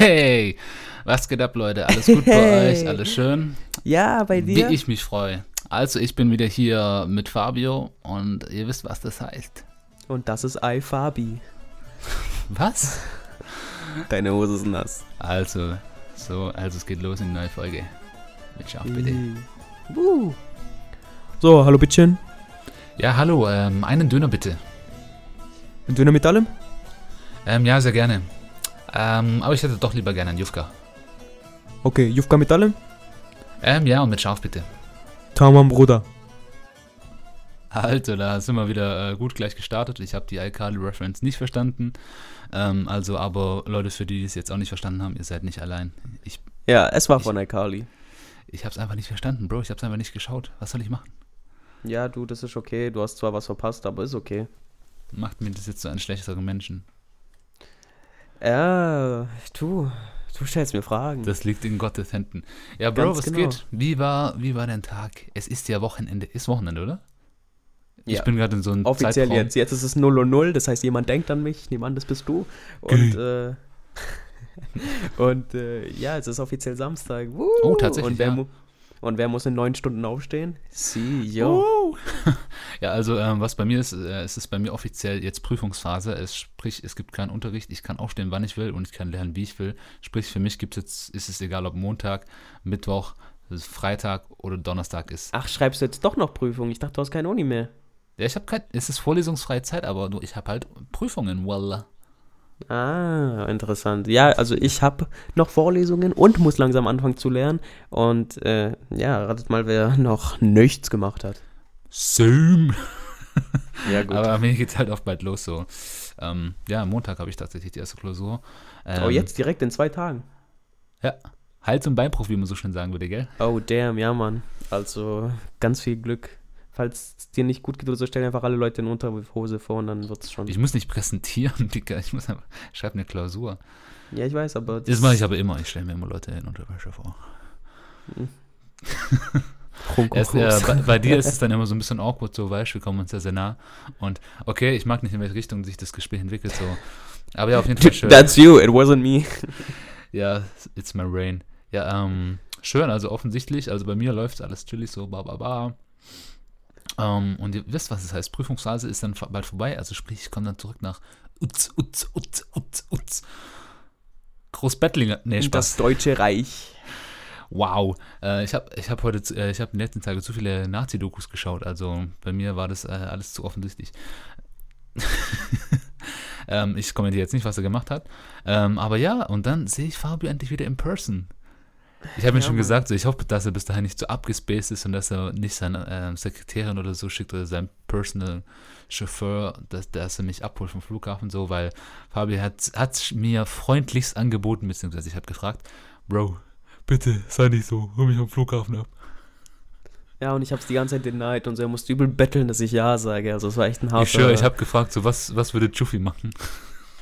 Hey, was geht ab, Leute? Alles gut bei Hey. euch? Alles schön? Ja, bei Wie dir? ich mich freue. Also, ich bin wieder hier mit Fabio und ihr wisst, was das heißt. Und das ist iFabi. Was? Deine Hose ist nass. Also, so, also es geht los in die neue Folge. Mit Schaf, bitte. Uh. So, hallo Bittchen. Ja, hallo, ähm, einen Döner bitte. Ein Döner mit allem? Ähm, ja, sehr gerne. Ähm, aber ich hätte doch lieber gerne einen Jufka. Okay, Jufka mit allem? Ähm, ja, und mit Schaf bitte. Tamam, Bruder. Also, da sind wir wieder äh, gut gleich gestartet. Ich habe die iCarly-Reference nicht verstanden. Ähm, also, aber Leute, für die, die es jetzt auch nicht verstanden haben, ihr seid nicht allein. Ich, Ja, es war Ich- von iCarly. ich habe es einfach nicht verstanden, Bro. Ich habe es einfach nicht geschaut. Was soll ich machen? Ja, du, das ist okay. Du hast zwar was verpasst, aber ist okay. Macht mir das jetzt so einen schlechteren Menschen? Ja, du, du stellst mir Fragen. Das liegt in Gottes Händen. Ja, Bro, Ganz was genau. geht? Wie war, wie war dein Tag? Es ist ja Wochenende. Ist Wochenende, oder? Ich Ja. bin gerade in so einem Offiziell Zeitraum. jetzt. Jetzt ist es 0 und 0, das heißt, jemand denkt an mich. An, das bist du. Und, äh, und äh, ja, es ist offiziell Samstag. Woo! Oh, tatsächlich, Und wer, ja. Und wer muss in neun Stunden aufstehen? Sie, yo. Oh. ja, also ähm, was bei mir ist, äh, es ist bei mir offiziell jetzt Prüfungsphase. Es sprich, es gibt keinen Unterricht. Ich kann aufstehen, wann ich will und ich kann lernen, wie ich will. Sprich, für mich gibt jetzt, ist es egal, ob Montag, Mittwoch, Freitag oder Donnerstag ist. Ach, schreibst du jetzt doch noch Prüfung? Ich dachte, du hast keine Uni mehr. Ja, ich habe kein, es ist vorlesungsfreie Zeit, aber nur ich habe halt Prüfungen, voila. Ah, interessant. Ja, also ich habe noch Vorlesungen und muss langsam anfangen zu lernen. Und äh, ja, ratet mal, wer noch nichts gemacht hat. Same. Ja, gut. Aber mir geht's halt auch bald los so. Ähm, ja, Montag habe ich tatsächlich die erste Klausur. Ähm, oh, jetzt direkt in zwei Tagen. Ja, Hals- und Beinbruch, wie man so schön sagen würde, gell? Oh, damn, ja, Mann. Also ganz viel Glück. Falls es dir nicht gut geht oder so, stell einfach alle Leute in Unterhose vor und dann wird's schon. Ich muss nicht präsentieren, Digga. Ich muss einfach, schreib eine Klausur. ja, ich weiß, aber. Das mache ich aber immer. Ich stelle mir immer Leute in Unterwäsche vor. Erst, äh, bei, bei dir ist es dann immer so ein bisschen awkward, so, weißt du, wir kommen uns ja sehr nah. Und okay, ich mag nicht, in welche Richtung sich das Gespräch entwickelt, so. Aber ja, auf jeden Fall schön. That's you, it wasn't me. Ja, it's my rain. Ja, ähm, schön, also offensichtlich, also bei mir läuft alles chillig so, ba, ba, ba. Ähm, und ihr wisst, was es heißt. Prüfungsphase ist dann bald vorbei, also sprich, ich komme dann zurück nach Utz, Utz, Utz, Utz, Utz. Großbettlinger, nee, Das Spaß. Deutsche Reich. Wow. Äh, ich habe ich hab heute, äh, ich habe in den letzten Tagen zu viele Nazi-Dokus geschaut, also bei mir war das äh, alles zu offensichtlich. ähm, ich kommentiere jetzt nicht, was er gemacht hat. Ähm, aber ja, und dann sehe ich Fabio endlich wieder in person. Ich habe ihm Ja, schon gesagt, so, ich hoffe, dass er bis dahin nicht so abgespaced ist und dass er nicht seine ähm, Sekretärin oder so schickt oder seinen Personal Chauffeur, dass, dass er mich abholt vom Flughafen, so, weil Fabio hat, hat mir freundlichst angeboten, beziehungsweise ich habe gefragt, Bro, bitte sei nicht so, hol mich am Flughafen ab. Ja, und ich hab's die ganze Zeit denied und so, er musste übel betteln, dass ich Ja sage. Also es war echt ein harter. Ich schwöre, ich habe gefragt, so, was, was würde Chuffy machen?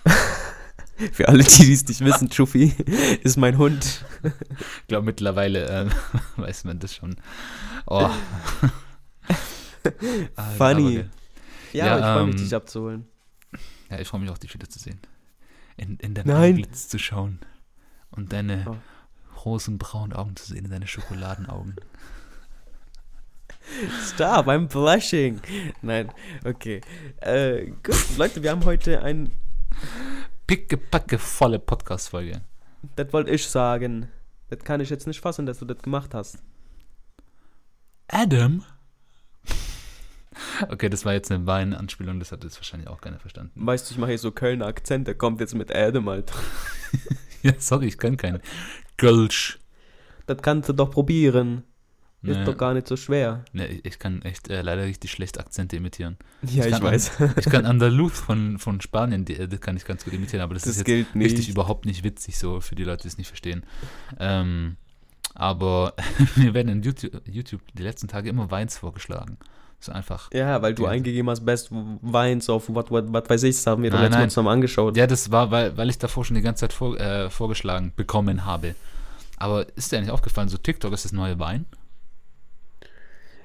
Für alle, die es nicht wissen, Chuffy ist mein Hund. Ich glaube, mittlerweile ähm, weiß man das schon. Oh. Ah, Funny. aber- Ja, Ja, ich freue mich, ähm, dich abzuholen. Ja, ich freue mich auch, dich wiederzusehen. In, in dein. Antlitz zu schauen. Und deine Oh. rosenbraunen Augen zu sehen, deine Schokoladenaugen. Stop, I'm blushing. Nein, okay. Äh, gut, Leute, wir haben heute ein, Pickepacke volle Podcast-Folge. das wollte ich sagen. Das kann ich jetzt nicht fassen, dass du das gemacht hast. Adam? Okay, das war jetzt eine Wein-Anspielung, das hat jetzt wahrscheinlich auch keiner verstanden. Weißt du, ich mache hier so Kölner Akzent, der kommt jetzt mit Adam, Alter. Ja, sorry, ich kann keinen Gölsch. Das kannst du doch probieren. Nee, Ist doch gar nicht so schwer. nee, ich kann echt äh, leider richtig schlecht Akzente imitieren. Ja, Ich ich, weiß. Ich kann Andaluz von, von Spanien, die, äh, das kann ich ganz gut imitieren, aber das, Das ist jetzt nicht. richtig überhaupt nicht witzig, so für die Leute, die es nicht verstehen. Ähm, aber mir werden in YouTube, YouTube die letzten Tage immer Weins vorgeschlagen. So einfach. Ja, weil du Ja. eingegeben hast, Best Wines auf was weiß ich, das haben wir doch Nein, letztes Mal nein. zusammen angeschaut. Ja, das war, weil, weil ich davor schon die ganze Zeit vor, äh, vorgeschlagen bekommen habe. Aber ist dir eigentlich aufgefallen, so TikTok ist das neue Wein?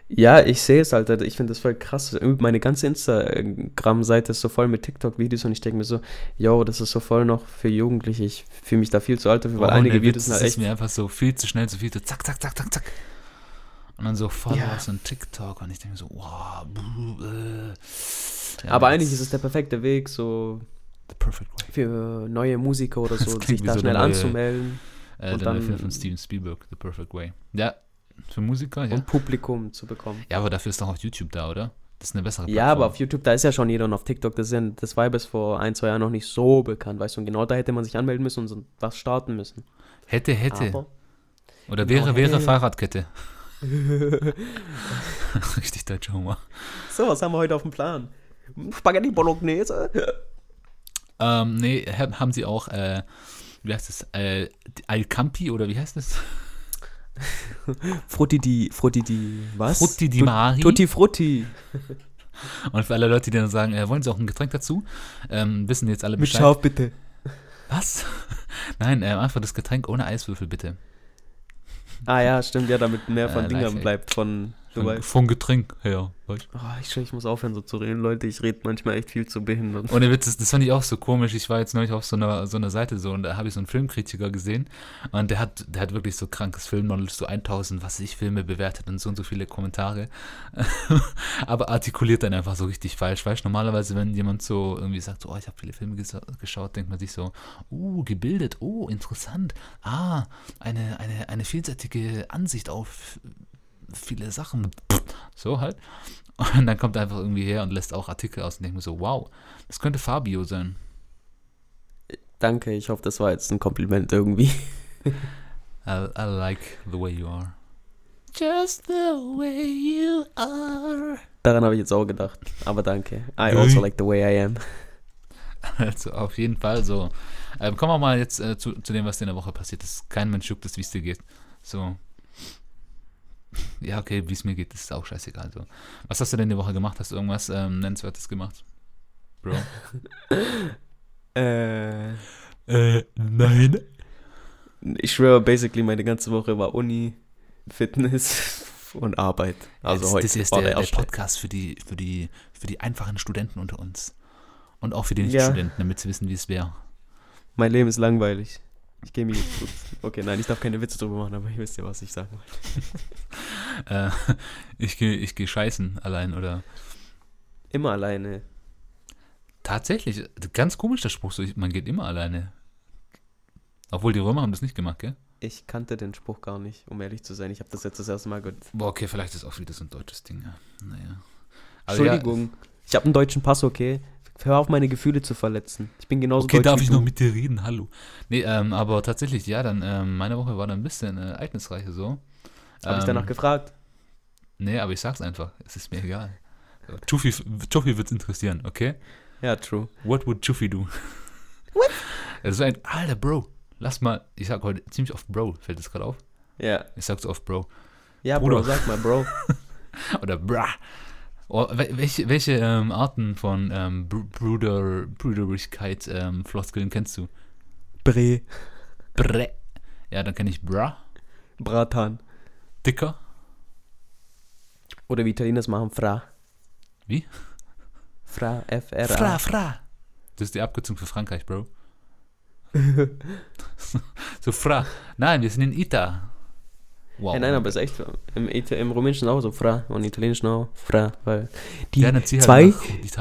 Ja, ich sehe es halt. Ich finde das voll krass. Meine ganze Instagram-Seite ist so voll mit TikTok-Videos und ich denke mir so, yo, das ist so voll noch für Jugendliche. Ich fühle mich da viel zu alt dafür, weil Oh, einige der Videos sind halt das echt. ist mir einfach so viel zu schnell, so viel zu zack, zack, zack, zack, zack. Und dann so Followers Ja. und TikTok und ich denke so, wow, buh, äh. Ja, Aber eigentlich ist es der perfekte Weg, so the perfect way. für neue Musiker oder so, sich da so schnell neue- anzumelden Äh, Und der neue dann- Film von Steven Spielberg, The Perfect Way. Ja, für Musiker, ja. und Publikum zu bekommen. Ja, aber dafür ist doch auch YouTube da, oder? Das ist eine bessere Ja, aber auf Plattform. YouTube, da ist ja schon jeder und auf TikTok, das, ist ja, das war ja bis vor ein, zwei Jahren noch nicht so bekannt, weißt du, und genau da hätte man sich anmelden müssen und was starten müssen. Hätte, hätte. Aber, oder Genau, wäre, wäre hätte. Fahrradkette. Richtig deutscher Humor. so, was haben wir heute auf dem Plan? Spaghetti Bolognese? Ähm, nee, ha- haben sie auch, äh, wie heißt das? Äh, Alcampi oder wie heißt das? Frutti di, Frutti di, was? Frutti di Mari. Tutti Frutti. Und für alle Leute, die dann sagen, äh, wollen sie auch ein Getränk dazu? Ähm, wissen jetzt alle Mit Bescheid. Schaf bitte. Was? Nein, ähm, einfach das Getränk ohne Eiswürfel, bitte. Ah ja, stimmt, ja, damit mehr von Äh, Dingern bleibt, von, du Von, weißt. von Getränk her. weißt? Oh, ich, ich muss aufhören so zu reden, Leute, ich rede manchmal echt viel zu behindert. Ohne Witz, das, das fand ich auch so komisch. Ich war jetzt neulich auf so einer, so einer Seite so und da habe ich so einen Filmkritiker gesehen und der hat, der hat wirklich so krankes Filmknowledge, so 1000, was ich, Filme bewertet und so und so viele Kommentare. Aber artikuliert dann einfach so richtig falsch. Weißt du, normalerweise, wenn jemand so irgendwie sagt, so, oh, ich habe viele Filme geschaut, denkt man sich so, uh, gebildet, oh, interessant. Ah, eine, eine, eine vielseitige Ansicht auf viele Sachen. So halt. Und dann kommt er einfach irgendwie her und lässt auch Artikel aus und denkt mir so, wow, das könnte Fabio sein. Danke, ich hoffe, das war jetzt ein Kompliment irgendwie. I, I like the way you are. Just the way you are. Daran habe ich jetzt auch gedacht, aber danke. I also like the way I am. Also auf jeden Fall so. Ähm, kommen wir mal jetzt äh, zu, zu dem, was dir in der Woche passiert ist. Kein Mensch juckt es, wie es dir geht. So. Ja, okay, wie es mir geht, ist auch scheißegal. So. Was hast du denn die Woche gemacht? Hast du irgendwas ähm, Nennenswertes gemacht? Bro? Äh, äh, nein. ich schwöre, basically meine ganze Woche war Uni, Fitness und Arbeit. Also das, heute das ist war der, der der. Podcast für die, für, die, für die einfachen Studenten unter uns. Und auch für die Ja. Nicht-Studenten, damit sie wissen, wie es wäre. Mein Leben ist langweilig. Ich gehe jetzt gut. Okay, nein, ich darf keine Witze drüber machen, aber ihr wisst ja, was ich sagen wollte. Äh, ich gehe ich geh scheißen allein oder. Immer alleine. Tatsächlich, ganz komisch der Spruch, so, man geht immer alleine. Obwohl die Römer haben das nicht gemacht, gell? Ich kannte den Spruch gar nicht, um ehrlich zu sein. Ich habe das jetzt das erste Mal gehört. Boah, okay, vielleicht ist auch wieder so ein deutsches Ding, ja. Naja. Aber Entschuldigung, ich habe einen deutschen Pass, okay? Hör auf, meine Gefühle zu verletzen. Ich bin genauso okay, darf wie ich du. noch mit dir reden? Hallo. Nee, ähm, aber tatsächlich, ja, dann, ähm, meine Woche war dann ein bisschen äh, ereignisreicher so. Habe ich Ähm, danach gefragt. Nee, aber ich sag's einfach. Es ist mir egal. Chuffy, Chuffy wird's interessieren, okay? Ja, true. What would Chuffy do? What? Das ist ein, alter Bro. Lass mal, ich sag heute ziemlich oft Bro, fällt das gerade auf? Ja. Ich sag so oft Bro. Ja, Bruder. Bro, sag mal, Bro. Oder Bra. Oh, wel- welche welche ähm, Arten von ähm, Br- Bruder, Brüderlichkeit ähm, Floskeln kennst du? Bre. Bre. Ja, dann kenne ich Bra. Bratan. Dicker. Oder wie Italiener es machen, Fra. Wie? Fra, F-R-A. Fra, Fra. Das ist die Abkürzung für Frankreich, Bro. so Fra. Nein, wir sind in Ita. Wow. Ja, nein, aber es ist echt. Im, im Rumänischen auch so Fra und im Italienischen auch Fra, weil die ja, halt zwei, Italien,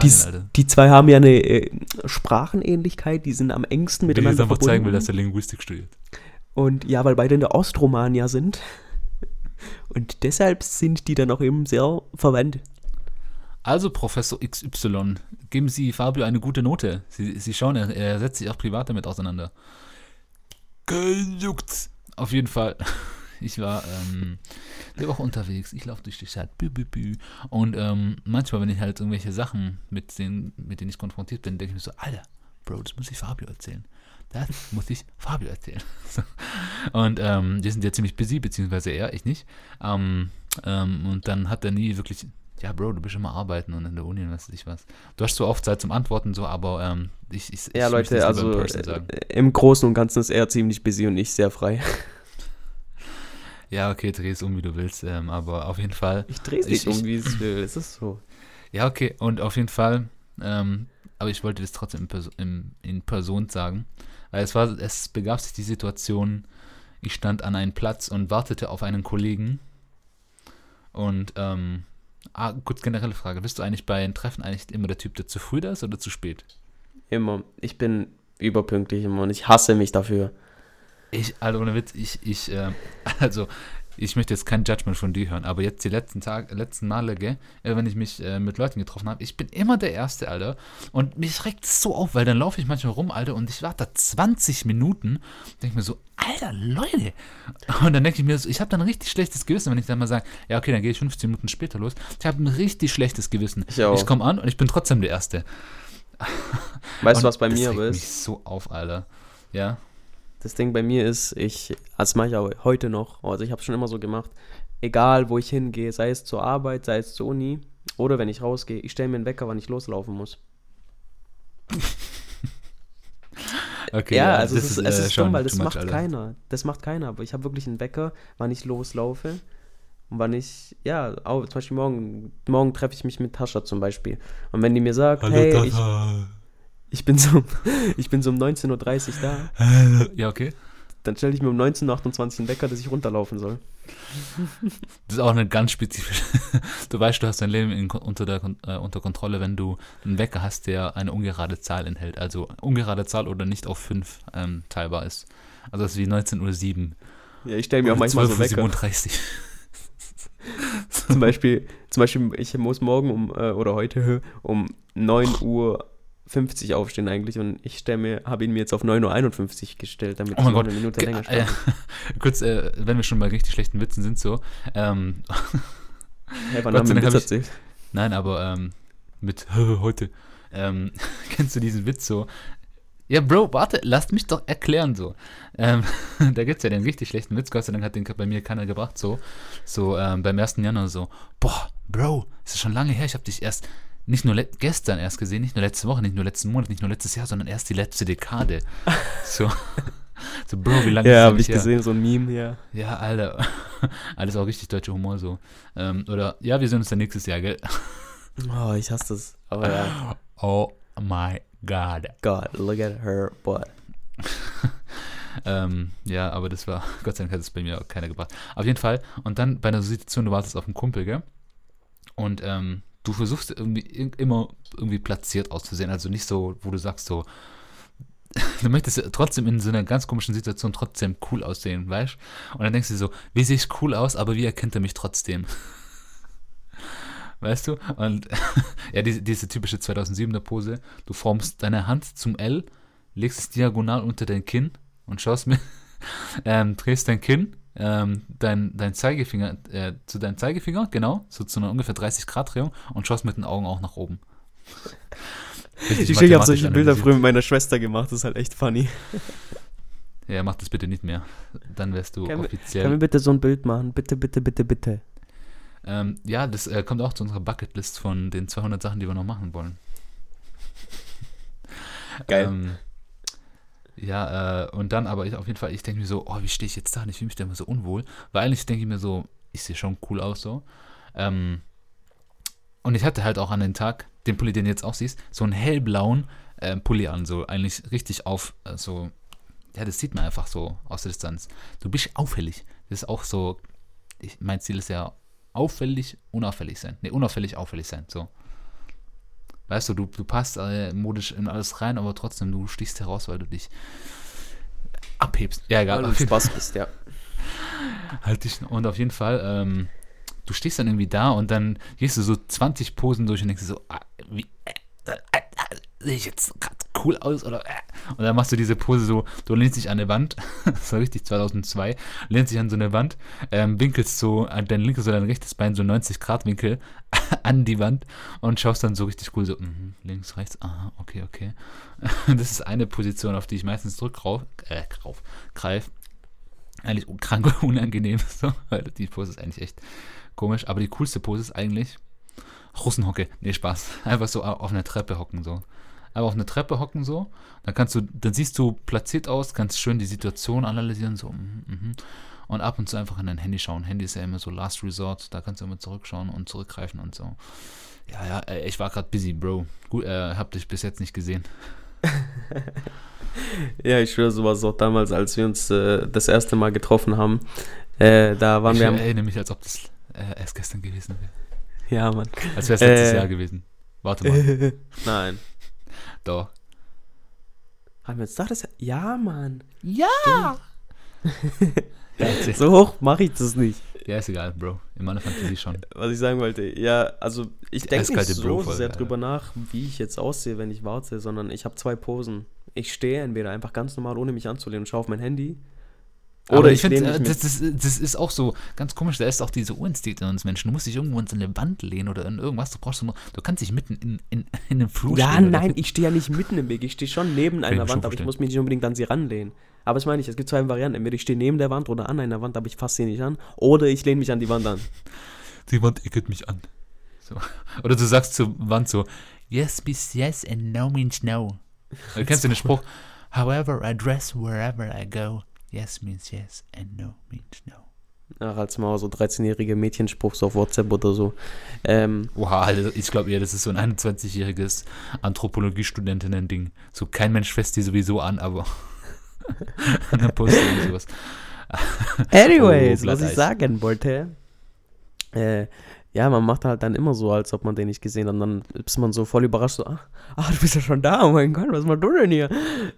die, die zwei haben ja eine äh, Sprachenähnlichkeit, die sind am engsten Wenn ich jetzt miteinander einfach verbunden. zeigen will, dass er Linguistik studiert. Und ja, weil beide in der Ostromania sind. Und deshalb sind die dann auch eben sehr verwandt. Also, Professor XY, geben Sie Fabio eine gute Note. Sie, Sie schauen, er, er setzt sich auch privat damit auseinander. Gejuckt. Auf jeden Fall. Ich war ähm, die Woche unterwegs. Ich laufe durch die Stadt. Bü, bü, bü. Und ähm, manchmal, wenn ich halt irgendwelche Sachen, mit denen, mit denen ich konfrontiert bin, denke ich mir so, Alter, Bro, das muss ich Fabio erzählen. Das muss ich Fabio erzählen. Und ähm, wir sind ja ziemlich busy, beziehungsweise er, ich nicht. Ähm, ähm, und dann hat er nie wirklich, ja, Bro, du bist immer arbeiten und in der Uni und was weiß ich was. Du hast so oft Zeit zum Antworten, so, aber ähm, ich, ich, Ja, ich möchte Leute, also äh, im Großen und Ganzen ist er ziemlich busy und ich sehr frei. Ja, okay, dreh es um, wie du willst, ähm, aber auf jeden Fall. Ich drehe es nicht um, wie es will. Es ist so. Ja, okay, und auf jeden Fall, ähm, aber ich wollte das trotzdem in, Perso in, in Person sagen, weil es war, es begab sich die Situation, ich stand an einem Platz und wartete auf einen Kollegen und, ähm, ah, gut, generelle Frage, bist du eigentlich bei einem Treffen eigentlich immer der Typ, der zu früh da ist oder zu spät? Immer. Ich bin überpünktlich immer und ich hasse mich dafür. Ich, also ohne Witz, ich, ich, äh, also ich möchte jetzt kein Judgment von dir hören, aber jetzt die letzten Tage, letzten Male, gell, äh, wenn ich mich äh, mit Leuten getroffen habe, ich bin immer der Erste, Alter. Und mich regt es so auf, weil dann laufe ich manchmal rum, Alter, und ich warte da 20 Minuten, denke mir so, Alter, Leute. Und dann denke ich mir so, ich habe dann ein richtig schlechtes Gewissen, wenn ich dann mal sage, ja, okay, dann gehe ich 15 Minuten später los. Ich habe ein richtig schlechtes Gewissen. Ich auch. Ich komme an und ich bin trotzdem der Erste. Weißt du, was bei das mir regt mich ist? so auf, Alter. Ja. Das Ding bei mir ist, ich, das mache ich auch heute noch, also ich habe es schon immer so gemacht, egal wo ich hingehe, sei es zur Arbeit, sei es zur Uni oder wenn ich rausgehe, ich stelle mir einen Wecker, wann ich loslaufen muss. Okay, ja, also das es ist, es äh, ist schon dumm, weil das much, macht Alter. keiner. Das macht keiner, aber ich habe wirklich einen Wecker, wann ich loslaufe und wann ich, ja, auch zum Beispiel morgen, morgen treffe ich mich mit Tascha zum Beispiel und wenn die mir sagt, hey, ich, ich bin so, ich bin so um 19.30 Uhr da, Ja, okay. dann stelle ich mir um 19.28 Uhr einen Wecker, dass ich runterlaufen soll. Das ist auch eine ganz spezifische. Du weißt, du hast dein Leben in, unter, der, äh, unter Kontrolle, wenn du einen Wecker hast, der eine ungerade Zahl enthält. Also ungerade Zahl oder nicht auf 5 ähm, teilbar ist. Also das ist wie 19.07 Uhr. Ja, ich stelle mir auch manchmal so Wecker. 12:37 Uhr. Zum Beispiel, zum Beispiel, ich muss morgen um, äh, oder heute um 9.50 Uhr aufstehen eigentlich und ich stelle mir, habe ihn mir jetzt auf 9.51 Uhr gestellt, damit Oh ich Gott. eine Minute Ge- länger äh, schlafe. Kurz, äh, wenn wir schon bei richtig schlechten Witzen sind, so. Ähm, Hey, wann Gott haben wir Witz ich-? Nein, aber ähm, mit heute. Ähm, kennst du diesen Witz so? Ja, Bro, warte, lasst mich doch erklären so. Ähm, da gibt's ja den richtig schlechten Witz, Gott sei Dank hat den bei mir keiner gebracht, so. So ähm, beim 1. Januar so, boah, Bro, es ist schon lange her, ich habe dich erst nicht nur gestern erst gesehen, nicht nur letzte Woche, nicht nur letzten Monat, nicht nur letztes Jahr, sondern erst die letzte Dekade. So, so Bro, wie lange Ja, ist habe das ich her? gesehen, so ein Meme, ja. Ja, Alter. Alles auch richtig deutscher Humor so. Ähm, oder, ja, wir sehen uns dann nächstes Jahr, gell? Oh, ich hasse das. Aber ja, Oh my God. God, look at her butt. Ähm, ja, aber das war, Gott sei Dank hat es bei mir auch keiner gebracht. Auf jeden Fall. Und dann bei einer Situation, du wartest auf einen Kumpel, gell? Und ähm, du versuchst irgendwie ir- immer irgendwie platziert auszusehen. Also nicht so, wo du sagst so, du möchtest trotzdem in so einer ganz komischen Situation trotzdem cool aussehen, weißt Und dann denkst du so, wie sehe ich cool aus, aber wie erkennt er mich trotzdem? Weißt du? Und ja, diese, diese typische 2007er Pose, du formst deine Hand zum L, legst es diagonal unter dein Kinn und schaust mir, ähm, drehst dein Kinn, ähm, dein, dein Zeigefinger, äh, zu deinem Zeigefinger, genau, so zu einer ungefähr 30 Grad Drehung und schaust mit den Augen auch nach oben. Richtig Ich, ich habe solche Bilder früher mit meiner Schwester gemacht, das ist halt echt funny. Ja, mach das bitte nicht mehr. Dann wärst du Können wir- offiziell. Können wir bitte so ein Bild machen? Bitte, bitte, bitte, bitte. Ähm, ja, das äh, kommt auch zu unserer Bucketlist von den 200 Sachen, die wir noch machen wollen. Geil. Ähm, ja, äh, und dann aber ich, auf jeden Fall, ich denke mir so, oh, wie stehe ich jetzt da? Ich fühle mich da immer so unwohl. Weil eigentlich denke ich mir so, ich sehe schon cool aus so. Ähm, und ich hatte halt auch an den Tag, den Pulli, den du jetzt auch siehst, so einen hellblauen äh, Pulli an, so eigentlich richtig auf, äh, so, ja, das sieht man einfach so aus der Distanz. Du bist auffällig. Das ist auch so, ich, mein Ziel ist ja auffällig, unauffällig sein. Ne, unauffällig, auffällig sein, so. Weißt du, du, du passt äh, modisch in alles rein, aber trotzdem, du stichst heraus, weil du dich abhebst. Ja, egal. Weil du Spaß bist, ja. Halt dich. Und auf jeden Fall, ähm, du stehst dann irgendwie da und dann gehst du so 20 Posen durch und denkst dir so, ah, wie, äh, äh, äh, sehe ich jetzt gerade cool aus oder äh. Und dann machst du diese Pose so, du lehnst dich an eine Wand, das war richtig 2002, lehnst dich an so eine Wand, ähm, winkelst so an dein linkes oder dein rechtes Bein so 90 Grad Winkel an die Wand und schaust dann so richtig cool so, mhm, links, rechts, aha, okay, okay. Das ist eine Position, auf die ich meistens zurückgreif, äh, grauf, greif. Eigentlich krank unangenehm, so, weil die Pose ist eigentlich echt komisch, aber die coolste Pose ist eigentlich Russenhocke. Nee, Spaß. Einfach so auf einer Treppe hocken, so. Aber auf einer Treppe hocken, so. Dann kannst du, dann siehst du platziert aus, kannst schön die Situation analysieren, so. mhm, mhm. und ab und zu einfach in dein Handy schauen. Handy ist ja immer so Last Resort, da kannst du immer zurückschauen und zurückgreifen und so. Ja, ja, äh, ich war gerade busy, Bro. Gut, äh, hab dich bis jetzt nicht gesehen. ja, ich schwöre, so war es auch damals, als wir uns äh, das erste Mal getroffen haben. Äh, da waren ich wir. Ich erinnere mich, als ob das äh, erst gestern gewesen wäre. Ja, Mann. Als wäre es letztes Jahr gewesen. Warte mal. Nein. Doch. Haben wir jetzt doch das. Ja, Mann. Ja! so hoch mache ich das nicht. Ja, ist egal, Bro. In meiner Fantasie schon. Was ich sagen wollte, ja, also ich denke nicht so Bro sehr drüber nach, wie ich jetzt aussehe, wenn ich warte, sondern ich habe zwei Posen. Ich stehe entweder einfach ganz normal, ohne mich anzulehnen und schaue auf mein Handy oder Aber ich, finde, äh, das, das, das, ist auch so ganz komisch, da ist auch diese Urinstinkt in uns Menschen. Du musst dich irgendwo in eine Wand lehnen oder in irgendwas. Du brauchst nur, du kannst dich mitten in, in, in einem Flur Ja, stehen, nein, ich stehe ja nicht mitten im Weg. Ich stehe schon neben einer Wand, aber ich muss mich nicht unbedingt an sie ranlehnen. Aber das meine ich, es gibt zwei Varianten. Entweder ich stehe neben der Wand oder an einer Wand, aber ich fasse sie nicht an. Oder ich lehne mich an die Wand an. Die Wand eckelt mich an. So. Oder du sagst zur Wand so, yes means yes and no means no. Du kennst den Spruch, however I dress wherever I go. Yes means yes and no means no. Ach, als mal so 13-jährige Mädchenspruch so auf WhatsApp oder so. Ähm, Oha, also ich glaube ja, das ist so ein 21-jähriges Anthropologiestudentinnen-Ding. So kein Mensch fässt die sowieso an, aber dann postet und sowas. Anyways, oh, was ich sagen wollte, äh, ja, man macht halt dann immer so, als ob man den nicht gesehen hat. Und dann ist man so voll überrascht, so, ach, ach du bist ja schon da, oh mein Gott, was machst du denn hier?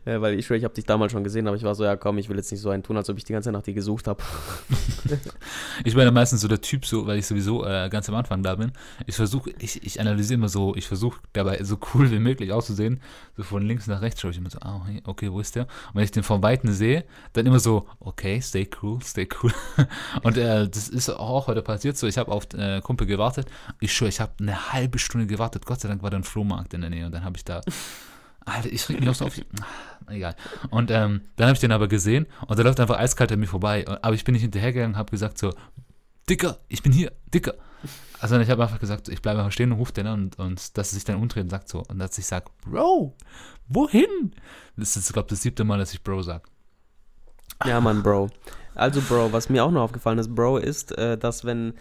Ja, weil ich schwöre, ich habe dich damals schon gesehen, aber ich war so, ja komm, ich will jetzt nicht so einen tun, als ob ich die ganze Zeit nach dir gesucht habe. ich bin ja meistens so der Typ, so, weil ich sowieso äh, ganz am Anfang da bin. Ich versuche, ich, ich analysiere immer so, ich versuche dabei so cool wie möglich auszusehen. So von links nach rechts schaue ich immer so, ah, okay, wo ist der? Und wenn ich den von Weitem sehe, dann immer so, okay, stay cool, stay cool. Und äh, das ist auch heute passiert so, ich habe auf äh, Kumpel Gruppe gewartet. Ich schwöre, ich habe eine halbe Stunde gewartet. Gott sei Dank war da ein Flohmarkt in der Nähe und dann habe ich da. Alter, ich reg mich auch so auf. Egal. Und ähm, dann habe ich den aber gesehen und der läuft einfach eiskalt an mir vorbei. Aber ich bin nicht hinterhergegangen, habe gesagt so, Dicker, ich bin hier, Dicker. Also ich habe einfach gesagt, ich bleibe einfach stehen und rufe den an und, und dass er sich dann umdreht und sagt so. Und dass ich sage, Bro, wohin? Das ist, glaube ich, das siebte Mal, dass ich Bro sage. Ja, Mann, Bro. Also, Bro, was mir auch noch aufgefallen ist, Bro, ist, äh, dass wenn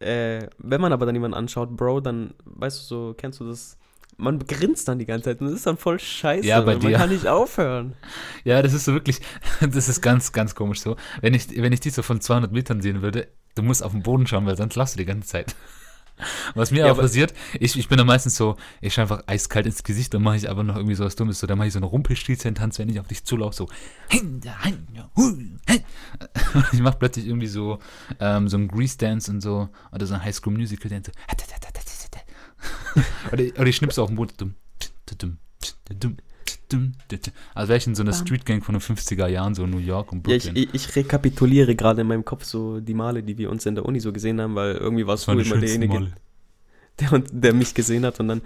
äh, wenn man aber dann jemanden anschaut, Bro, dann, weißt du so, kennst du das? Man grinst dann die ganze Zeit und das ist dann voll scheiße. Ja, bei dir. Man kann nicht aufhören. Ja, das ist so wirklich, das ist ganz, ganz komisch so. Wenn ich, wenn ich dich so von 200 Metern sehen würde, du musst auf den Boden schauen, weil sonst lachst du die ganze Zeit. Was mir ja, auch passiert, ich, ich bin dann meistens so, ich schaue einfach eiskalt ins Gesicht, dann mache ich aber noch irgendwie so was Dummes, so, dann mache ich so eine Rumpelstilzchen-Tanz, wenn ich auf dich zulaufe, so, ich mache plötzlich irgendwie so, ähm, so ein Grease-Dance und so, oder so ein High-School-Musical-Dance, oder, oder ich schnipse auf den Boden, also wäre ich in so einer Streetgang von den 50er Jahren, so New York und Brooklyn. Ja, ich, ich, rekapituliere gerade in meinem Kopf so die Male, die wir uns in der Uni so gesehen haben, weil irgendwie war es so immer derjenige, der, der mich gesehen hat und dann,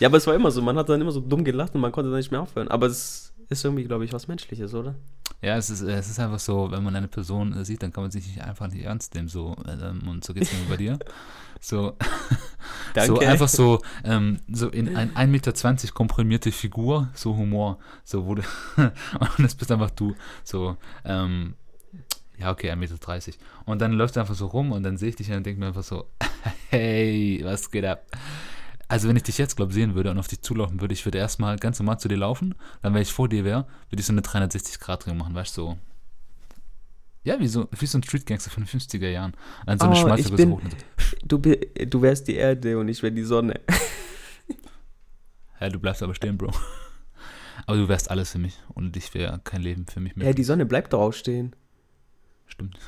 ja, aber es war immer so, man hat dann immer so dumm gelacht und man konnte dann nicht mehr aufhören, aber es ist irgendwie, glaube ich, was Menschliches, oder? Ja, es ist, es ist einfach so, wenn man eine Person äh, sieht, dann kann man sich nicht einfach nicht ernst nehmen. So, ähm, und so geht es mir bei dir. So, so einfach so, ähm, so in ein 1,20 Meter komprimierte Figur, so Humor. So wurde. und das bist einfach du. So, ähm, ja, okay, 1,30 Meter. Und dann läuft er einfach so rum und dann sehe ich dich und denke mir einfach so, hey, was geht ab? Also wenn ich dich jetzt, glaube sehen würde und auf dich zulaufen würde, ich würde erstmal ganz normal zu dir laufen, dann, wenn ich vor dir wäre, würde ich so eine 360-Grad-Drehung machen, weißt du, so. Ja, wie so, wie so ein Street-Gangster von den 50er Jahren. Dann so eine oh, Schmalze bin, so du, du wärst die Erde und ich wäre die Sonne. ja, du bleibst aber stehen, Bro. Aber du wärst alles für mich. Ohne dich wäre kein Leben für mich mehr. Ja, die Sonne bleibt doch auch stehen. Stimmt.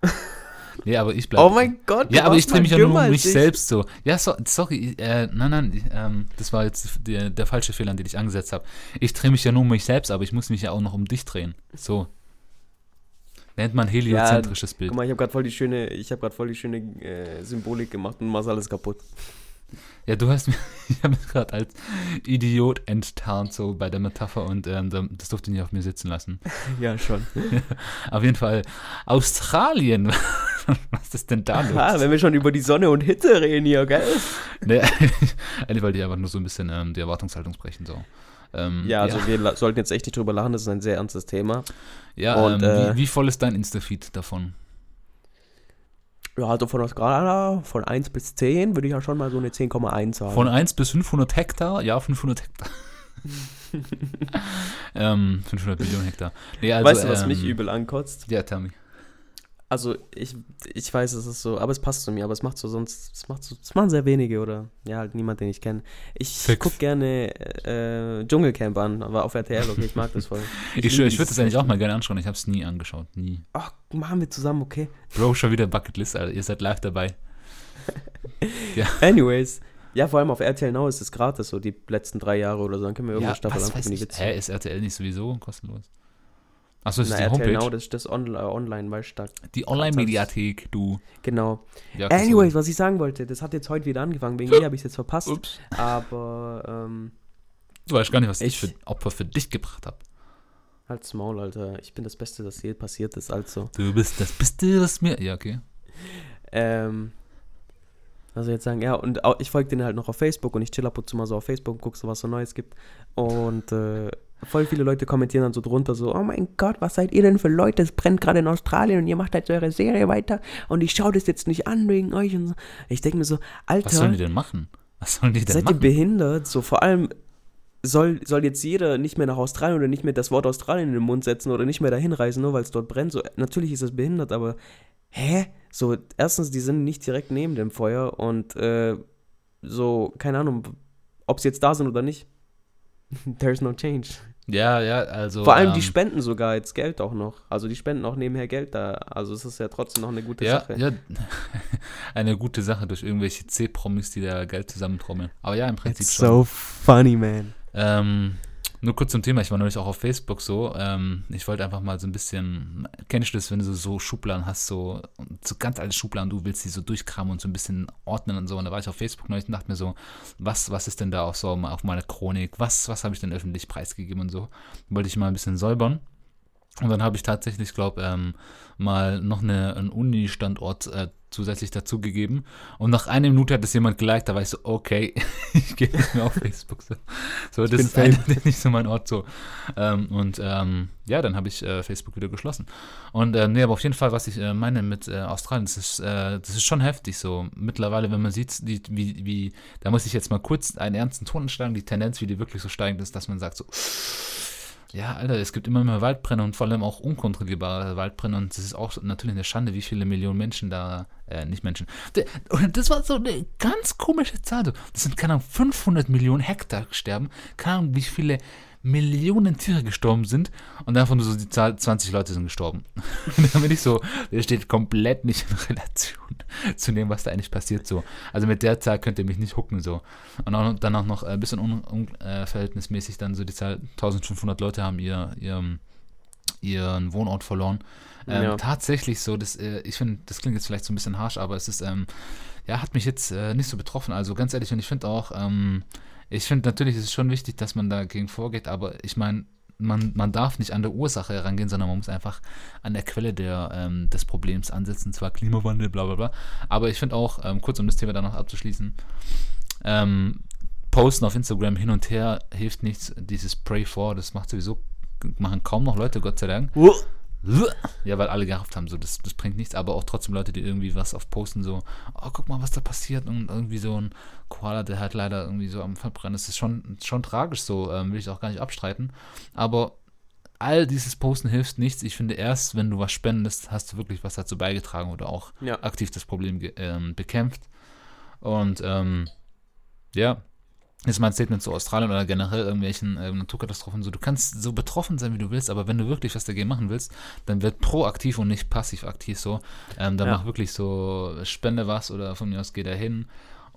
Nee, aber ich bleibe. Oh mein Gott, Ja, aber ich drehe mich ja nur um mich selbst so. Ja, so, sorry, äh, nein, nein, ähm, das war jetzt der, der falsche Fehler, den ich angesetzt habe. Ich drehe mich ja nur um mich selbst, aber ich muss mich ja auch noch um dich drehen. So. Nennt man heliozentrisches ja, Bild. Guck mal, ich habe gerade voll die schöne, ich habe gerade voll die schöne äh, Symbolik gemacht und machst alles kaputt. Ja, du hast mich, ich habe mich gerade als Idiot enttarnt, so bei der Metapher und ähm, das durfte nicht auf mir sitzen lassen. Ja, schon. auf jeden Fall Australien. Was ist denn da los? Ah, wenn wir schon über die Sonne und Hitze reden hier, gell? Nee, eigentlich wollte ich einfach nur so ein bisschen ähm, die Erwartungshaltung sprechen, so. Ähm, ja, also ja. wir sollten jetzt echt nicht drüber lachen, das ist ein sehr ernstes Thema. Ja, und, ähm, äh, wie, wie, voll ist dein Insta-Feed davon? Ja, also von der Skala von 1 bis 10 würde ich ja schon mal so eine 10,1 sagen. Von 1 bis 500 Hektar? Ja, 500 Hektar. ähm, 500 Millionen Hektar. Nee, also, weißt du, was ähm, mich übel ankotzt? Ja, tell me. Also, ich, ich weiß, es ist so, aber es passt zu mir, aber es macht so sonst, es macht so, es machen sehr wenige oder, ja, halt niemand, den ich kenne. Ich gucke gerne äh, Dschungelcamp an, aber auf RTL, okay, ich mag das voll. Ich, ich, ich würde das eigentlich auch mal gerne anschauen, ich habe es nie angeschaut, nie. Ach, machen wir zusammen, okay? Bro, schon wieder Bucketlist, Alter, ihr seid live dabei. ja. Anyways, ja, vor allem auf RTL Now ist es gratis, so die letzten drei Jahre oder so. Dann können wir irgendwo ja, Staffel angucken, die Witze. Hä, ist RTL nicht sowieso kostenlos? Achso, das Na, ist die RTL Homepage. Now, das ist das on, uh, online, weißt du. Die Online-Mediathek, du. Genau. Ja, Anyways, was ich sagen wollte, das hat jetzt heute wieder angefangen, wegen mir habe ich es jetzt verpasst. Ups. Aber, ähm, Du weißt gar nicht, was ich, ich für Opfer für dich gebracht habe. Halt's Maul, Alter. Ich bin das Beste, das je passiert ist, also. Du bist das Beste, was mir. Ja, okay. Ähm, also jetzt sagen, ja, und ich folge denen halt noch auf Facebook und ich chill ab und zu mal so auf Facebook und gucke so, was so Neues gibt. Und äh, voll viele Leute kommentieren dann so drunter so, oh mein Gott, was seid ihr denn für Leute? Es brennt gerade in Australien und ihr macht halt eure Serie weiter und ich schaue das jetzt nicht an wegen euch und so. Ich denke mir so, Alter. Was sollen die denn machen? Was sollen die denn seid machen? Seid ihr behindert? So vor allem soll, soll jetzt jeder nicht mehr nach Australien oder nicht mehr das Wort Australien in den Mund setzen oder nicht mehr dahin reisen, nur weil es dort brennt. So, natürlich ist es behindert, aber hä? So, erstens, die sind nicht direkt neben dem Feuer und äh, so, keine Ahnung, ob sie jetzt da sind oder nicht. There's no change. Ja, ja, also. Vor allem, ähm, die spenden sogar jetzt Geld auch noch. Also, die spenden auch nebenher Geld da. Also, es ist ja trotzdem noch eine gute ja, Sache. Ja, eine gute Sache durch irgendwelche C-Promis, die da Geld zusammentrommeln. Aber ja, im Prinzip It's schon. so funny, man. Ähm, nur kurz zum Thema, ich war neulich auch auf Facebook so. Ähm, ich wollte einfach mal so ein bisschen, kennst du das, wenn du so Schubladen hast, so, so ganz alte Schubladen, du willst die so durchkramen und so ein bisschen ordnen und so. Und da war ich auf Facebook neulich und dachte mir so, was, was ist denn da auf so auf meiner Chronik? Was, was habe ich denn öffentlich preisgegeben und so? Wollte ich mal ein bisschen säubern. Und dann habe ich tatsächlich, glaube ähm, mal noch eine, einen Uni-Standort äh, zusätzlich dazugegeben. Und nach einer Minute hat das jemand geliked, da war ich so, okay, ich gehe nicht mehr auf Facebook. So, so das ist eindeutig nicht so mein Ort so. Ähm, und ähm, ja, dann habe ich äh, Facebook wieder geschlossen. Und äh, nee, aber auf jeden Fall, was ich äh, meine mit äh, Australien, das ist, äh, das ist schon heftig so. Mittlerweile, wenn man sieht, die, wie, wie, da muss ich jetzt mal kurz einen ernsten Ton anschlagen, die Tendenz, wie die wirklich so steigend ist, dass man sagt so, ja, Alter, es gibt immer mehr Waldbrände und vor allem auch unkontrollierbare Waldbrände und es ist auch natürlich eine Schande, wie viele Millionen Menschen da, äh, nicht Menschen. Und das war so eine ganz komische Zahl. Das sind, keine Ahnung, 500 Millionen Hektar sterben. Keine Ahnung, wie viele Millionen Tiere gestorben sind und davon nur so die Zahl 20 Leute sind gestorben. Dann bin ich so, der steht komplett nicht in Relation zu dem, was da eigentlich passiert so. Also mit der Zahl könnt ihr mich nicht hucken so. Und auch, dann auch noch ein bisschen unverhältnismäßig un, äh, dann so die Zahl 1500 Leute haben ihr, ihr ihren Wohnort verloren. Ähm, ja. Tatsächlich so, das, äh, ich finde, das klingt jetzt vielleicht so ein bisschen harsch, aber es ist, ähm, ja, hat mich jetzt äh, nicht so betroffen. Also ganz ehrlich, und ich finde auch, ähm, ich finde natürlich ist es schon wichtig, dass man dagegen vorgeht, aber ich meine, man, man darf nicht an der Ursache herangehen, sondern man muss einfach an der Quelle der, ähm, des Problems ansetzen, zwar Klimawandel, bla bla bla. Aber ich finde auch, ähm, kurz um das Thema dann noch abzuschließen, ähm, Posten auf Instagram hin und her hilft nichts. Dieses Pray for, das macht sowieso, machen kaum noch Leute, Gott sei Dank. Ja, weil alle gehofft haben, so, das, das bringt nichts, aber auch trotzdem Leute, die irgendwie was auf posten, so, oh, guck mal, was da passiert und irgendwie so ein Koala, der halt leider irgendwie so am Verbrennen ist, ist schon, schon tragisch so, ähm, will ich auch gar nicht abstreiten, aber all dieses Posten hilft nichts. Ich finde, erst wenn du was spendest, hast du wirklich was dazu beigetragen oder auch ja. aktiv das Problem ähm, bekämpft und ähm, ja, ist mein Statement zu Australien oder generell irgendwelchen äh, Naturkatastrophen so. Du kannst so betroffen sein, wie du willst, aber wenn du wirklich was dagegen machen willst, dann wird proaktiv und nicht passiv aktiv so. Ähm, dann ja. mach wirklich so, spende was oder von mir aus geh da hin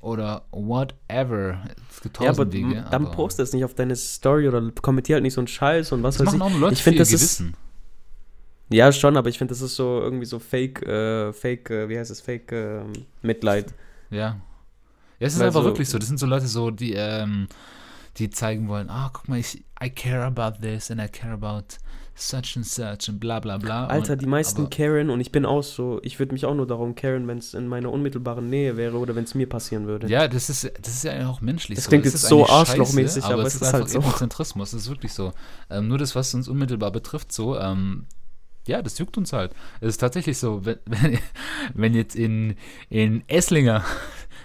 oder whatever. Es gibt tausend ja, aber Wege. Dann aber poste es nicht auf deine Story oder kommentier halt nicht so einen Scheiß und was das weiß ich. Auch Leute ich finde, das Gewissen. ist. Ja, schon, aber ich finde, das ist so irgendwie so Fake, äh, Fake, äh, wie heißt es, Fake äh, Mitleid. Ja. Ja, es ist einfach so, wirklich so. Das sind so Leute so, die, ähm, die zeigen wollen, ah, oh, guck mal, ich, I care about this and I care about such and such und bla bla bla. Alter, und, die meisten Karen und ich bin auch so, ich würde mich auch nur darum Karen, wenn es in meiner unmittelbaren Nähe wäre oder wenn es mir passieren würde. Ja, das ist, das ist ja auch menschlich. Das so. klingt das jetzt so arschlochmäßig, aber, aber es ist, ist halt so. Egozentrismus, das ist wirklich so. Ähm, nur das, was uns unmittelbar betrifft, so, ähm, ja, das juckt uns halt. Es ist tatsächlich so, wenn, wenn, wenn jetzt in, in Esslinger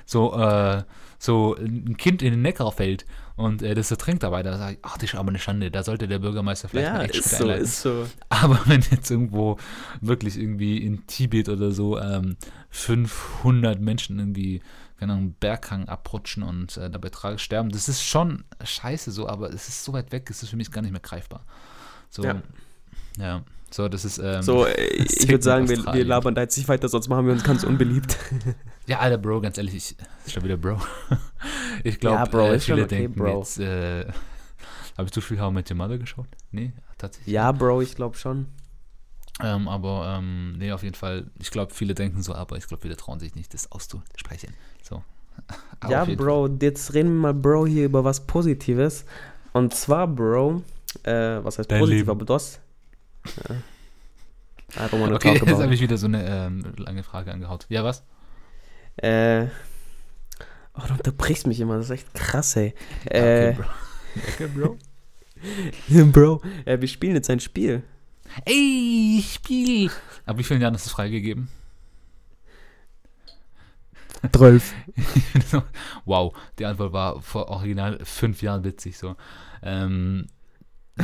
so, äh, so ein Kind in den Neckar fällt und äh, das ertrinkt dabei, da sage ich, ach, das ist aber eine Schande, da sollte der Bürgermeister vielleicht Ja, mal echt ist so, einleiten. ist so. Aber wenn jetzt irgendwo wirklich irgendwie in Tibet oder so ähm, 500 Menschen irgendwie, keine Ahnung, einen Berghang abrutschen und äh, dabei tragisch sterben, das ist schon scheiße so, aber es ist so weit weg, es ist für mich gar nicht mehr greifbar. So, ja. Ja. So, das ist. Ähm, So, äh, ich würde sagen, wir, wir labern da jetzt nicht weiter, sonst machen wir uns ganz unbeliebt. Ja, Alter, Bro, ganz ehrlich, ich, ist schon wieder Bro. Ich glaube, Ja, Bro, äh, viele okay, denken Bro. jetzt, äh, habe ich zu viel How I Met Your Mother geschaut? Nee, tatsächlich. ja, Bro, ich glaube schon. Ähm, aber, ähm, nee, auf jeden Fall, ich glaube, viele denken so, aber ich glaube, viele trauen sich nicht, das auszusprechen. So. Aber ja, Bro, jetzt reden wir mal, Bro, hier über was Positives. Und zwar, Bro, äh, was heißt Dein positiv, Leben. aber das. Ja. I don't wanna Okay, talk jetzt habe ich wieder so eine ähm, lange Frage angehaut. Ja, was? Äh, oh, du unterbrichst mich immer, das ist echt krass, ey. Äh, okay, Bro. Okay, Bro. Bro, äh, wir spielen jetzt ein Spiel. Ey, Spiel! Ab wie vielen Jahren ist es freigegeben? 12. So, wow, die Antwort war vor original fünf Jahren witzig so. Ähm,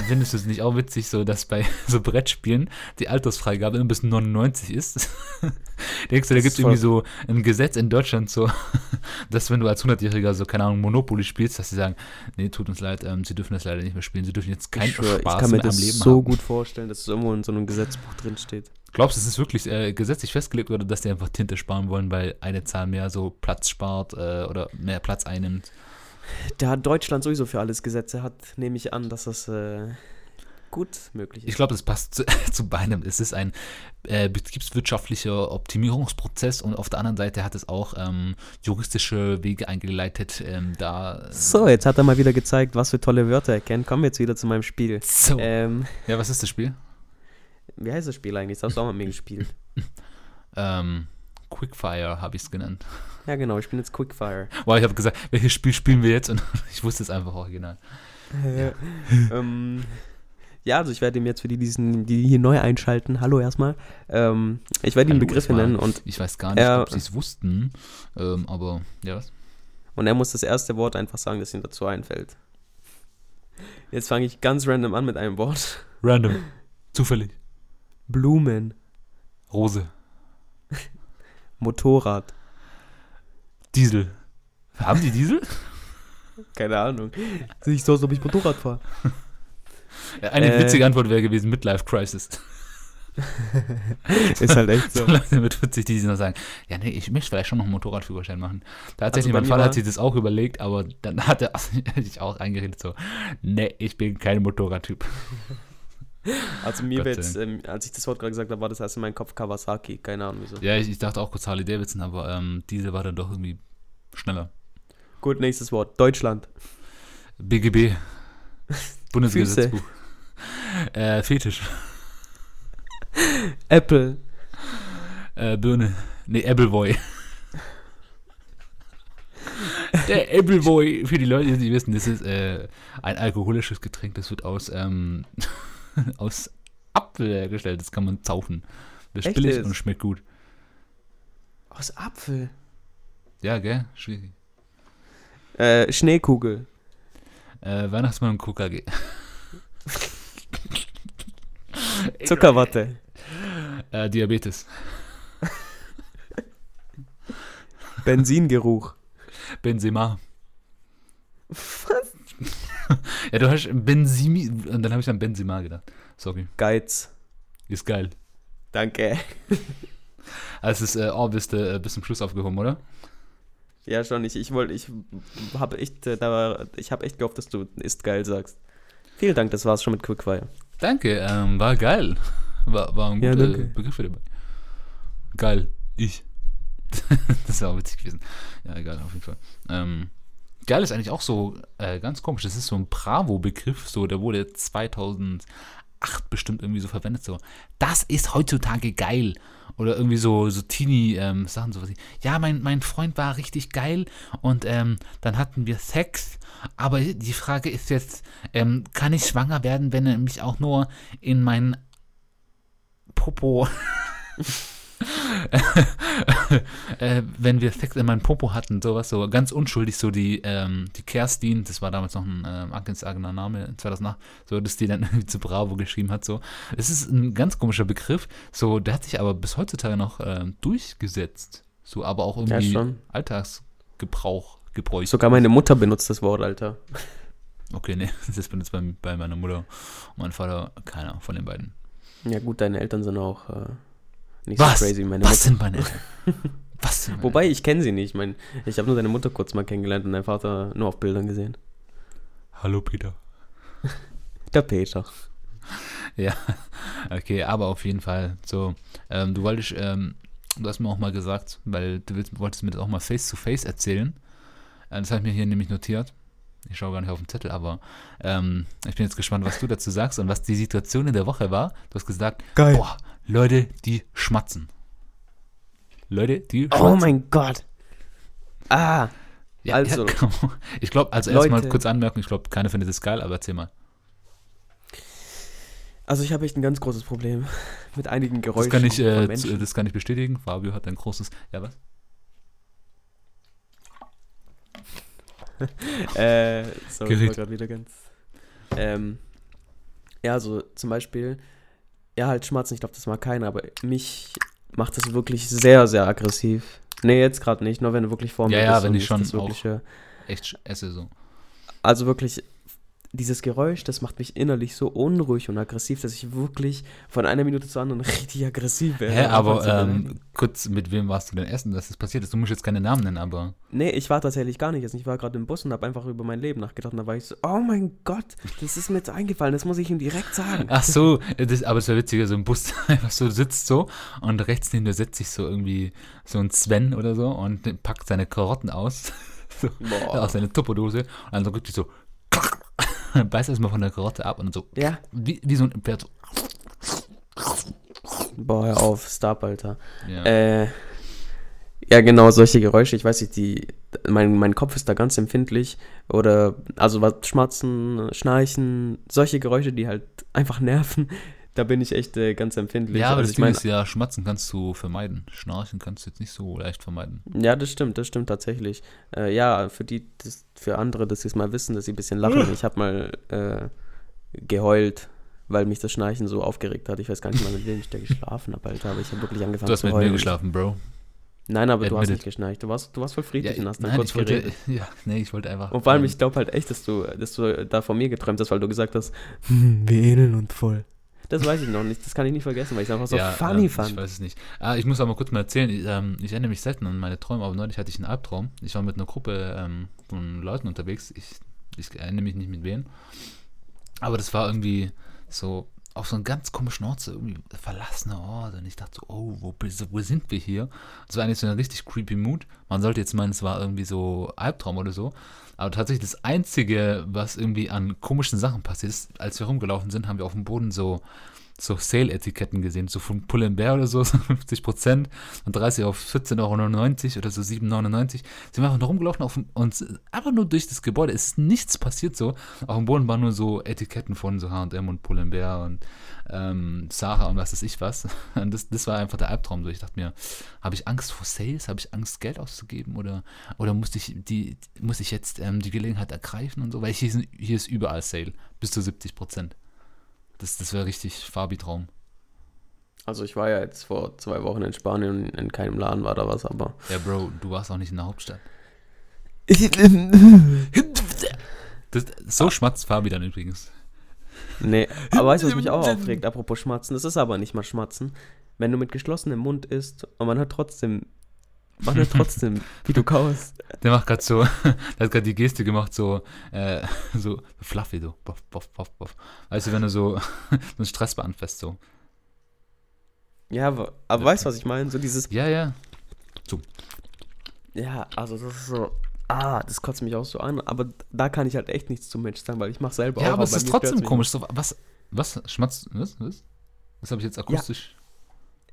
findest du es nicht auch witzig, so dass bei so Brettspielen die Altersfreigabe immer bis 99 ist? Denkst du, da gibt es irgendwie so ein Gesetz in Deutschland, so, dass wenn du als 100-Jähriger so, keine Ahnung, Monopoly spielst, dass sie sagen, nee, tut uns leid, ähm, sie dürfen das leider nicht mehr spielen, sie dürfen jetzt keinen ich, schwör, ich Spaß kann mir mehr am das Leben so haben. gut vorstellen, dass es irgendwo in so einem Gesetzbuch drin steht. Glaubst du, es ist wirklich äh, gesetzlich festgelegt oder dass die einfach Tinte sparen wollen, weil eine Zahl mehr so Platz spart äh, oder mehr Platz einnimmt? Da Deutschland sowieso für alles Gesetze hat, nehme ich an, dass das äh, gut möglich ist. Ich glaube, das passt zu, zu beidem. Es ist ein äh, betriebswirtschaftlicher Optimierungsprozess und auf der anderen Seite hat es auch ähm, juristische Wege eingeleitet, ähm, da. so, jetzt hat er mal wieder gezeigt, was für tolle Wörter er kennt. Kommen wir jetzt wieder zu meinem Spiel. So. Ähm, Ja, was ist das Spiel? wie heißt das Spiel eigentlich? Das hast du auch mit mir gespielt. Ähm, Quickfire habe ich es genannt. Ja, genau, ich bin jetzt Quickfire. Wow, ich habe gesagt, welches Spiel spielen wir jetzt? Und ich wusste es einfach original. ähm, ja, also ich werde ihm jetzt für die, diesen, die hier neu einschalten, hallo erstmal, ähm, ich werde ihm Begriffe nennen und, Ich weiß gar nicht, Er- ob sie es wussten, ähm, aber ja, was? und er muss das erste Wort einfach sagen, das ihm dazu einfällt. Jetzt fange ich ganz random an mit einem Wort. Random. Zufällig. Blumen, Rose. Motorrad, Diesel. Haben die Diesel? keine Ahnung. Sehe ich so, als ob ich Motorrad fahre. Eine Äh. witzige Antwort wäre gewesen, Midlife Crisis. Ist halt echt so. So Leute mit 40, die sich noch sagen, ja, nee, ich möchte vielleicht schon noch einen Motorradführerschein machen. Tatsächlich, Also mein Vater hat sich das auch überlegt, aber dann hat er sich auch eingeredet, so, nee, ich bin kein Motorradtyp. Also mir wird ähm, als ich das Wort gerade gesagt habe, war das erst in meinem Kopf Kawasaki. Keine Ahnung wieso. Ja, ich, ich dachte auch kurz Harley Davidson, aber ähm, diese war dann doch irgendwie schneller. Gut, nächstes Wort. Deutschland. BGB. Bundesgesetzbuch. Äh, Fetisch. Apple. Äh, Birne. Nee, Appleboy. Der Appleboy, für die Leute, die nicht wissen, das ist äh, ein alkoholisches Getränk, das wird aus, ähm, aus Apfel hergestellt. Das kann man zaufen. Das ist billig und schmeckt gut. Aus Apfel. Ja, gell? Schwierig. Äh, Schneekugel. Äh, Weihnachtsmann und KKG. Zuckerwatte. Äh, Diabetes. Benzingeruch. Benzema. Was? Ja, du hast Benzimi und dann habe ich an Benzema gedacht. Sorry. Geiz. Ist geil. Danke. Also es ist äh, oh, bist du äh, bis zum Schluss aufgehoben, oder? Ja, schon. Ich, ich wollte, ich habe echt, äh, da war, ich habe echt gehofft, dass du ist geil sagst. Vielen Dank, das war's schon mit Quickfire. Danke, ähm, war geil. War, war ein Ja, guter danke. Begriff dabei. Geil. Ich. das war auch witzig gewesen. Ja, egal, auf jeden Fall. Ähm, geil ist eigentlich auch so äh, ganz komisch. Das ist so ein Bravo-Begriff, so, der wurde 2008 bestimmt irgendwie so verwendet, so. Das ist heutzutage geil. Oder irgendwie so, so Teenie-Sachen, so was. Ja, mein, mein Freund war richtig geil und ähm, dann hatten wir Sex. Aber die Frage ist jetzt, ähm, kann ich schwanger werden, wenn er mich auch nur in meinen Popo. äh, wenn wir Sex in meinem Popo hatten, sowas, so ganz unschuldig, so die, ähm, die Kerstin, das war damals noch ein ähm, eigener Name, 2008, so, dass die dann irgendwie zu Bravo geschrieben hat, so. Es ist ein ganz komischer Begriff, so, der hat sich aber bis heutzutage noch ähm, durchgesetzt, so, aber auch irgendwie Ja. Alltagsgebrauch, Gebräuch. Sogar meine Mutter benutzt das Wort, Alter. Okay, nee, das benutzt bei, bei meiner Mutter und meinem Vater keiner von den beiden. Ja gut, deine Eltern sind auch äh, nicht Was? so crazy wie meine Was Mutter. sind meine Eltern? Was sind meine Wobei, ich kenne sie nicht. Ich, mein, ich habe nur deine Mutter kurz mal kennengelernt und deinen Vater nur auf Bildern gesehen. Hallo Peter. Der Peter. Ja, okay, aber auf jeden Fall so. Ähm, du wolltest, ähm, du hast mir auch mal gesagt, weil du willst, wolltest mir das auch mal face to face erzählen. Äh, das habe ich mir hier nämlich notiert. Ich schaue gar nicht auf den Zettel, aber ähm, ich bin jetzt gespannt, was du dazu sagst und was die Situation in der Woche war. Du hast gesagt, Geil. boah, Leute, die schmatzen. Leute, die Oh schmatzen. mein Gott. Ah, Ja, also. ja, ich glaube, also erstmal kurz anmerken, ich glaube, keiner findet es geil, aber erzähl mal. also ich habe echt ein ganz großes Problem mit einigen Das Geräuschen kann ich, von äh, das kann ich bestätigen. Fabio hat ein großes, ja was? Äh, so, ich Gerät. war gerade wieder ganz. Ähm, ja, also zum Beispiel, ja, halt Schmerzen, ich glaube, das mag keiner, aber mich macht das wirklich sehr, sehr aggressiv. Nee, jetzt gerade nicht, nur wenn du wirklich vor mir Ja, ja, bist wenn und ich schon äh, Echt esse so. Also wirklich, dieses Geräusch, das macht mich innerlich so unruhig und aggressiv, dass ich wirklich von einer Minute zur anderen richtig aggressiv werde. Hä, aber ähm, kurz, mit wem warst du denn essen, dass das passiert ist? Du musst jetzt keine Namen nennen, aber. Nee, ich war tatsächlich gar nicht. jetzt. Ich war gerade im Bus und habe einfach über mein Leben nachgedacht. Und da war ich so, oh mein Gott, das ist mir jetzt eingefallen, das muss ich ihm direkt sagen. Ach so, das, aber es war witziger, so ein Bus einfach so sitzt so und rechts neben dir setzt sich so irgendwie so ein Sven oder so und packt seine Karotten aus. so, aus seiner Tupperdose und dann so richtig so. beißt erstmal von der Karotte ab und so. Ja. Wie, wie so ein Pferd. So. Boah, hör auf, Stop, Alter. Ja. Äh, ja, genau, solche Geräusche, ich weiß nicht, die, mein, mein Kopf ist da ganz empfindlich. Oder, also was, Schmatzen, Schnarchen, solche Geräusche, die halt einfach nerven, da bin ich echt äh, ganz empfindlich. ja, aber also das ich Ding meine, ist ja, Schmatzen kannst du vermeiden. Schnarchen kannst du jetzt nicht so leicht vermeiden. Ja, das stimmt, das stimmt tatsächlich. Äh, ja, für die, das, für andere, dass sie es mal wissen, dass sie ein bisschen lachen. Ich habe mal äh, geheult, weil mich das Schnarchen so aufgeregt hat. Ich weiß gar nicht mal, mit wem ich da geschlafen habe, Alter, aber ich habe wirklich angefangen Du hast zu mit heulen. mir geschlafen, Bro. Nein, aber du hast Admitted. nicht geschnarcht. Du warst, du warst voll friedlich und hast dann nein, kurz ich wollte, geredet. ja, nee, ich wollte einfach. Und vor allem, ähm, ich glaube halt echt, dass du, dass du da von mir geträumt hast, weil du gesagt hast, hm, wir ähneln uns voll. Das weiß ich noch nicht, das kann ich nicht vergessen, weil ich es einfach so funny ähm, fand. Ich weiß es nicht. Ah, ich muss aber kurz mal erzählen. Ich, ähm, ich erinnere mich selten an meine Träume, aber neulich hatte ich einen Albtraum. Ich war mit einer Gruppe ähm, von Leuten unterwegs. Ich, ich erinnere mich nicht mit wem. Aber das war irgendwie so auf so einen ganz komischen Ort, so irgendwie verlassener Ort. Und ich dachte so, oh, wo, wo sind wir hier? Das war eigentlich so ein richtig creepy Mood. Man sollte jetzt meinen, es war irgendwie so Albtraum oder so. Aber tatsächlich das Einzige, was irgendwie an komischen Sachen passiert ist, als wir rumgelaufen sind, haben wir auf dem Boden so, so Sale-Etiketten gesehen, so von Pull&Bear oder so, so 50 Prozent und 30 auf 14,99 Euro oder so 7,99 Sind wir einfach nur rumgelaufen auf, und einfach nur durch das Gebäude. Es ist nichts passiert so. Auf dem Boden waren nur so Etiketten von so H&M und Pull&Bear und ähm, Sarah und was weiß ich was. Und das, das war einfach der Albtraum. So. Ich dachte mir, habe ich Angst vor Sales? Habe ich Angst, Geld auszugeben? Oder, oder musste ich, die, muss ich jetzt ähm, die Gelegenheit ergreifen und so? Weil hier, ist- hier ist überall Sale, bis zu 70 Prozent. Das, das wäre richtig Fabi-Traum. Also ich war ja jetzt vor zwei Wochen in Spanien und in keinem Laden war da was, aber Ja, Bro, du warst auch nicht in der Hauptstadt. Das, so schmatzt Fabi dann übrigens. Nee, aber weißt du, was mich auch aufregt, apropos Schmatzen? Das ist aber nicht mal Schmatzen. Wenn du mit geschlossenem Mund isst und man hört trotzdem, man hört trotzdem, wie du kaust. Der macht gerade so, der hat gerade die Geste gemacht, so, äh, so fluffy, so, boff, boff, boff, boff. Weißt du, wenn du so, so einen Stress beanfasst, so. Ja, aber, aber weißt du, was ich meine? So dieses, Ja, ja. ja, also das ist so, ah, das kotzt mich auch so an, aber da kann ich halt echt nichts zum Mensch sagen, weil ich mache selber Ja, auch. aber es ist trotzdem komisch. So, was, was, schmatzt, was, was? Das habe ich jetzt akustisch.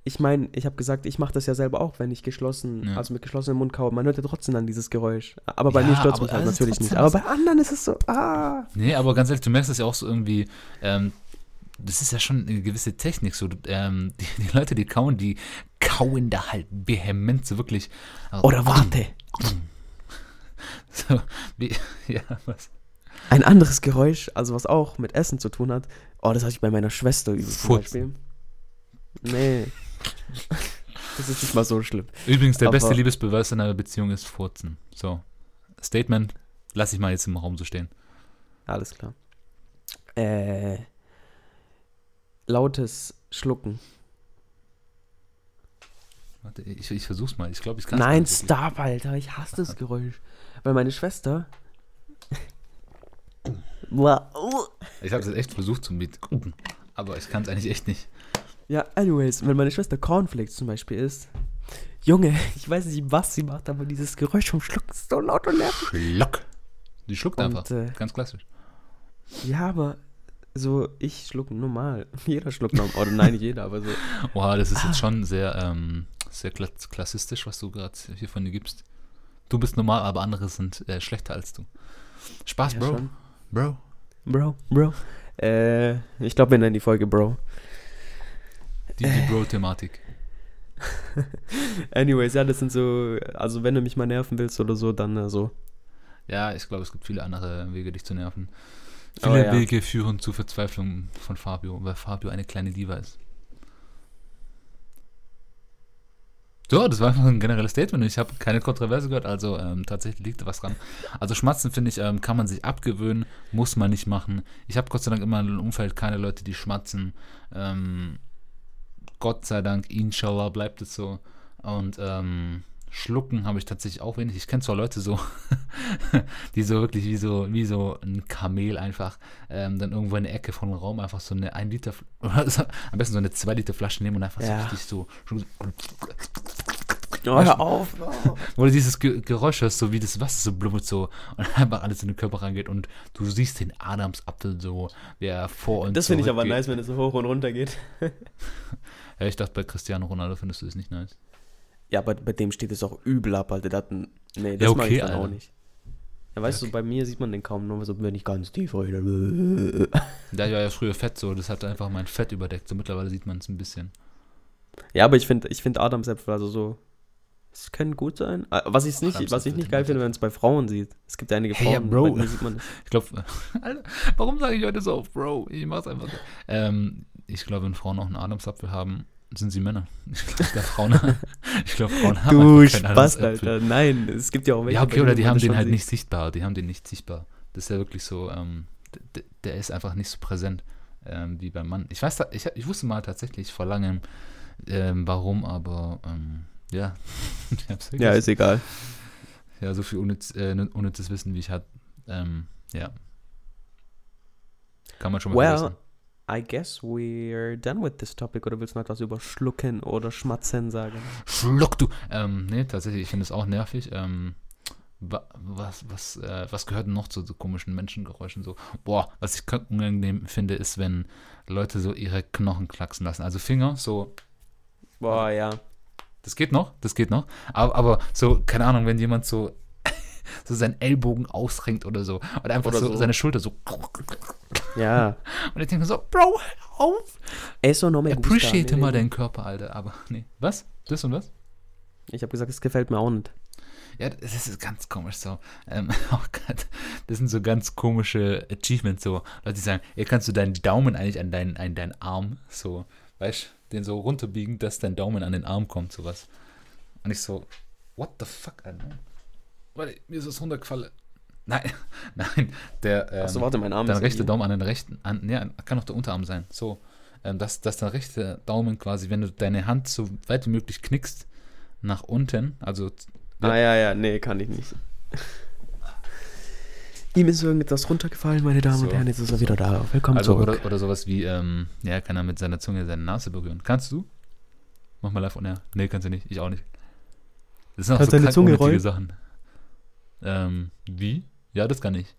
Ich meine, ich habe gesagt, ich mache das ja selber auch, wenn ich geschlossen, Ja. also mit geschlossenem Mund kaue. Man hört ja trotzdem dann dieses Geräusch. Aber bei Ja, mir stört es halt natürlich nicht. Aber bei anderen ist es so, ah. Nee, aber ganz ehrlich, du merkst es ja auch so irgendwie, ähm, das ist ja schon eine gewisse Technik. So, ähm, die, die, Leute, die kauen, die kauen da halt vehement, so wirklich. Oder warte. So, wie, ja, was? Ein anderes Geräusch, also was auch mit Essen zu tun hat. Oh, das hatte ich bei meiner Schwester übrigens zum Beispiel. Nee. Das ist nicht mal so schlimm. Übrigens, der Aber beste Liebesbeweis in einer Beziehung ist Furzen. So. Statement, lass ich mal jetzt im Raum so stehen. Alles klar. Äh. Lautes Schlucken. Warte, ich, ich versuch's mal. Ich glaube, ich kann Nein, stop, Alter. Ich hasse das Geräusch. Weil meine Schwester. ich habe es echt versucht zu gucken, aber ich kann es eigentlich echt nicht. Ja, anyways, wenn meine Schwester Cornflakes zum Beispiel isst, Junge, ich weiß nicht, was sie macht, aber dieses Geräusch vom Schluck ist so laut und nervig. Schluck. Die schluckt und, einfach. Äh, Ganz klassisch. Ja, aber so, ich schluck normal. Jeder schluckt normal. Oder nein, nicht jeder, aber so. Oha, das ist ah. jetzt schon sehr, ähm, sehr klassistisch, was du gerade hier von dir gibst. Du bist normal, aber andere sind äh, schlechter als du. Spaß, ja, Bro. Schon. Bro. Bro, Bro. Äh, ich glaube, wir nennen die Folge Bro. Die, die Bro-Thematik. Anyways, ja, das sind so, also wenn du mich mal nerven willst oder so, dann äh, so. Ja, ich glaube, es gibt viele andere Wege, dich zu nerven. Viele ja. Wege führen zur Verzweiflung von Fabio, weil Fabio eine kleine Diva ist. So, das war einfach ein generelles Statement. Ich habe keine Kontroverse gehört, also ähm, tatsächlich liegt da was dran. Also Schmatzen, finde ich, ähm, kann man sich abgewöhnen, muss man nicht machen. Ich habe Gott sei Dank immer im Umfeld keine Leute, die schmatzen. Ähm, Gott sei Dank, inshallah, bleibt es so. Und ähm, Schlucken habe ich tatsächlich auch wenig. Ich kenne zwar Leute so, die so wirklich wie so, wie so ein Kamel einfach ähm, dann irgendwo in der Ecke von einem Raum einfach so eine 1 Liter, am besten so eine 2 Liter Flasche nehmen und einfach ja. so richtig so. Oh, hör auf! Wo du dieses Geräusch hörst, so wie das Wasser so blubbert so und einfach alles in den Körper reingeht und du siehst den Adamsapfel so, der vor uns Das finde ich aber nice, wenn es so hoch und runter geht. Ja, ich dachte, bei Cristiano Ronaldo findest du es nicht nice. Ja, aber bei dem steht es auch übel ab, Alter. Das, nee, das ja, okay, mag ich dann Alter. auch nicht. Ja, weißt okay. du, bei mir sieht man den kaum nur, so wenn ich ganz tief rede. Der war ja früher fett so, das hat einfach mein Fett überdeckt. So mittlerweile sieht man es ein bisschen. Ja, aber ich finde ich find Adamsäpfel, also so, es können gut sein. Ah, was, ich's nicht, was ich nicht geil finde, wenn es bei Frauen sieht. Es gibt ja einige Frauen, hey, ja, Bro. sieht man. Ich glaube, warum sage ich heute so auf Bro? Ich mach's einfach so. Ähm, ich glaube, wenn Frauen auch einen Adamsapfel haben, sind sie Männer. Ich glaube, Frauen, ich glaub, Frauen haben Du Spaß, Alter. Nein, es gibt ja auch welche. Ja, okay, oder die haben den halt sieht. nicht sichtbar. Die haben den nicht sichtbar. Das ist ja wirklich so, ähm, der ist einfach nicht so präsent ähm, wie beim Mann. Ich weiß, ich, ich wusste mal tatsächlich vor langem, ähm, warum, aber ähm, ja. ja, ist egal. Ja, so viel unnütz, äh, unnützes Wissen, wie ich hatte. Ähm, ja. Kann man schon mal well, vergessen. I guess we're done with this topic. Oder willst du noch etwas über Schlucken oder Schmatzen sagen? Schluck du! Ähm, nee, tatsächlich, ich finde es auch nervig. Ähm, was, was, äh, was gehört noch zu so komischen Menschengeräuschen? So, boah, was ich unangenehm finde, ist, wenn Leute so ihre Knochen klacksen lassen. Also Finger, so. Boah, ja. Das geht noch, das geht noch. Aber, aber so, keine Ahnung, wenn jemand so so seinen Ellbogen ausrenkt oder so. Oder einfach oder so, so, seine Schulter so. Ja. Und ich denke so, Bro, auf. Eso no me gusta. Appreciate mal deinen Körper, Alter. Aber nee. Was? Das und was? Ich habe gesagt, es gefällt mir auch nicht. Ja, das ist ganz komisch so. Ähm, oh Gott, das sind so ganz komische Achievements so. Leute, die sagen, hier kannst du deinen Daumen eigentlich an deinen, an deinen Arm so, weißt den so runterbiegen, dass dein Daumen an den Arm kommt, sowas. Und ich so, what the fuck, Alter? Warte, mir ist es runtergefallen. Nein, nein, der. Ähm, Achso, warte, mein Arm Der rechte Daumen an den rechten. An, ja, kann auch der Unterarm sein. So. Ähm, dass, dass der rechte Daumen quasi, wenn du deine Hand so weit wie möglich knickst, nach unten, also. Ah, ja, ja, nee, kann ich nicht. Ihm ist irgendetwas runtergefallen, meine Damen so, und Herren, jetzt ist er wieder da. Willkommen also, zurück. Oder, oder sowas wie, ähm, ja, kann er mit seiner Zunge seine Nase berühren. Kannst du? Mach mal live on air. Nee, kannst du nicht. Ich auch nicht. Das sind auch Kannst so deine Zunge? Sachen. Ähm, wie? Ja, das kann ich.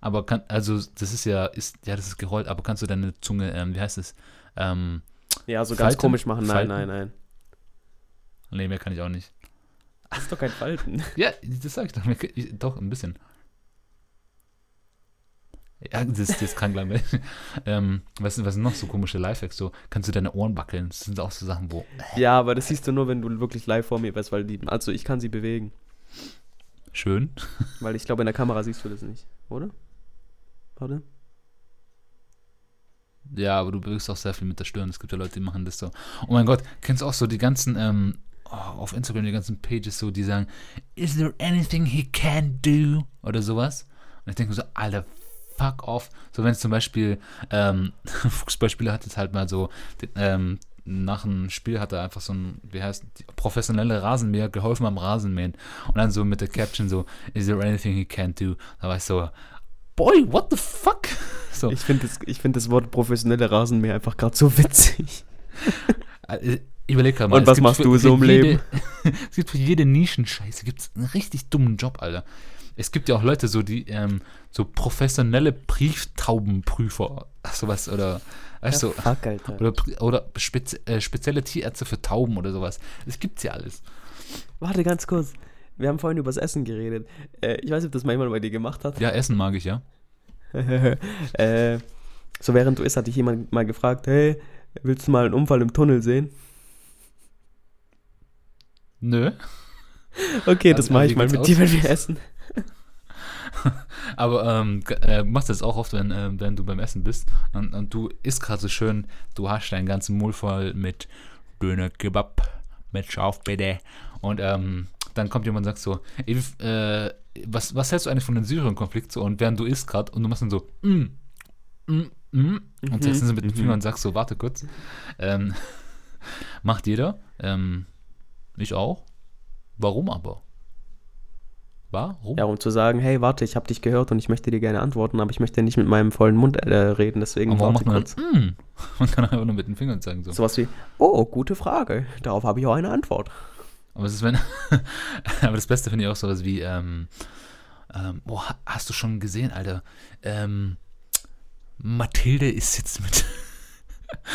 Aber kann, also das ist ja, ist, ja, das ist gerollt, aber kannst du deine Zunge, ähm, wie heißt es? Ähm, ja, so ganz komisch machen. Nein, Falten? nein, nein. Nee, mehr kann ich auch nicht. Das ist doch kein Falten. ja, das sag ich doch. Ich, doch, ein bisschen. Ja, das, das ist krank langweilig. ähm, was, was sind noch so komische Lifehacks? So, kannst du deine Ohren wackeln? Das sind auch so Sachen, wo. Ja, aber das siehst du nur, wenn du wirklich live vor mir bist, weil die. Also ich kann sie bewegen. Schön. Weil ich glaube, in der Kamera siehst du das nicht, oder? Warte. Ja, aber du bewegst auch sehr viel mit der Stirn. Es gibt ja Leute, die machen das so. Oh mein Gott, kennst du auch so die ganzen, ähm, oh, auf Instagram die ganzen Pages so, die sagen, is there anything he can do? Oder sowas. Und ich denke mir so, Alter, fuck off. So, wenn es zum Beispiel, ähm, Fußballspieler hat jetzt halt mal so, ähm, nach einem Spiel hat er einfach so ein, wie heißt, professionelle Rasenmäher geholfen beim Rasenmähen. Und dann so mit der Caption so, is there anything he can't do? Da war ich so, boy, what the fuck? So. Ich finde das, find das Wort professionelle Rasenmäher einfach gerade so witzig. Äh, überleg mal. Und was machst für, du so im jede, Leben? es gibt für jede Nischenscheiße gibt's einen richtig dummen Job, Alter. Es gibt ja auch Leute, so die, ähm, so professionelle Brieftaubenprüfer, sowas, oder, du, fuck, oder, oder spezi äh, spezielle Tierärzte für Tauben oder sowas. Das gibt's ja alles. Warte ganz kurz. Wir haben vorhin über das Essen geredet. Äh, ich weiß nicht, ob das mal jemand bei dir gemacht hat. Ja, Essen mag ich, ja. äh, so während du isst, hatte ich jemand mal gefragt, hey, willst du mal einen Unfall im Tunnel sehen? Nö. Okay, das mache ich mal mit dir, wenn wir essen. Aber ähm, äh, machst du das auch oft, wenn, äh, wenn du beim Essen bist und, und du isst gerade so schön, du hast deinen ganzen Mund voll mit Döner Kebab, mit Schauf bitte. Und ähm, dann kommt jemand und sagt so, äh, was, was hältst du eigentlich von dem Syrien-Konflikt so? Und während du isst gerade und du machst dann so, mm, mm, mm, und mhm, zeigst dann mit dem Finger mhm. und sagst so, warte kurz. Ähm, macht jeder. Ähm, ich auch. Warum aber? Warum? Ja, um zu sagen, hey, warte, ich habe dich gehört und ich möchte dir gerne antworten, aber ich möchte nicht mit meinem vollen Mund äh, reden, deswegen aber warum macht man kurz. Mm. Man kann einfach nur mit den Fingern zeigen. So. Sowas wie, oh, gute Frage, darauf habe ich auch eine Antwort. Aber, es ist, wenn, aber das Beste finde ich auch sowas wie, ähm, ähm, boah, hast du schon gesehen, Alter? Ähm, Mathilde ist jetzt mit.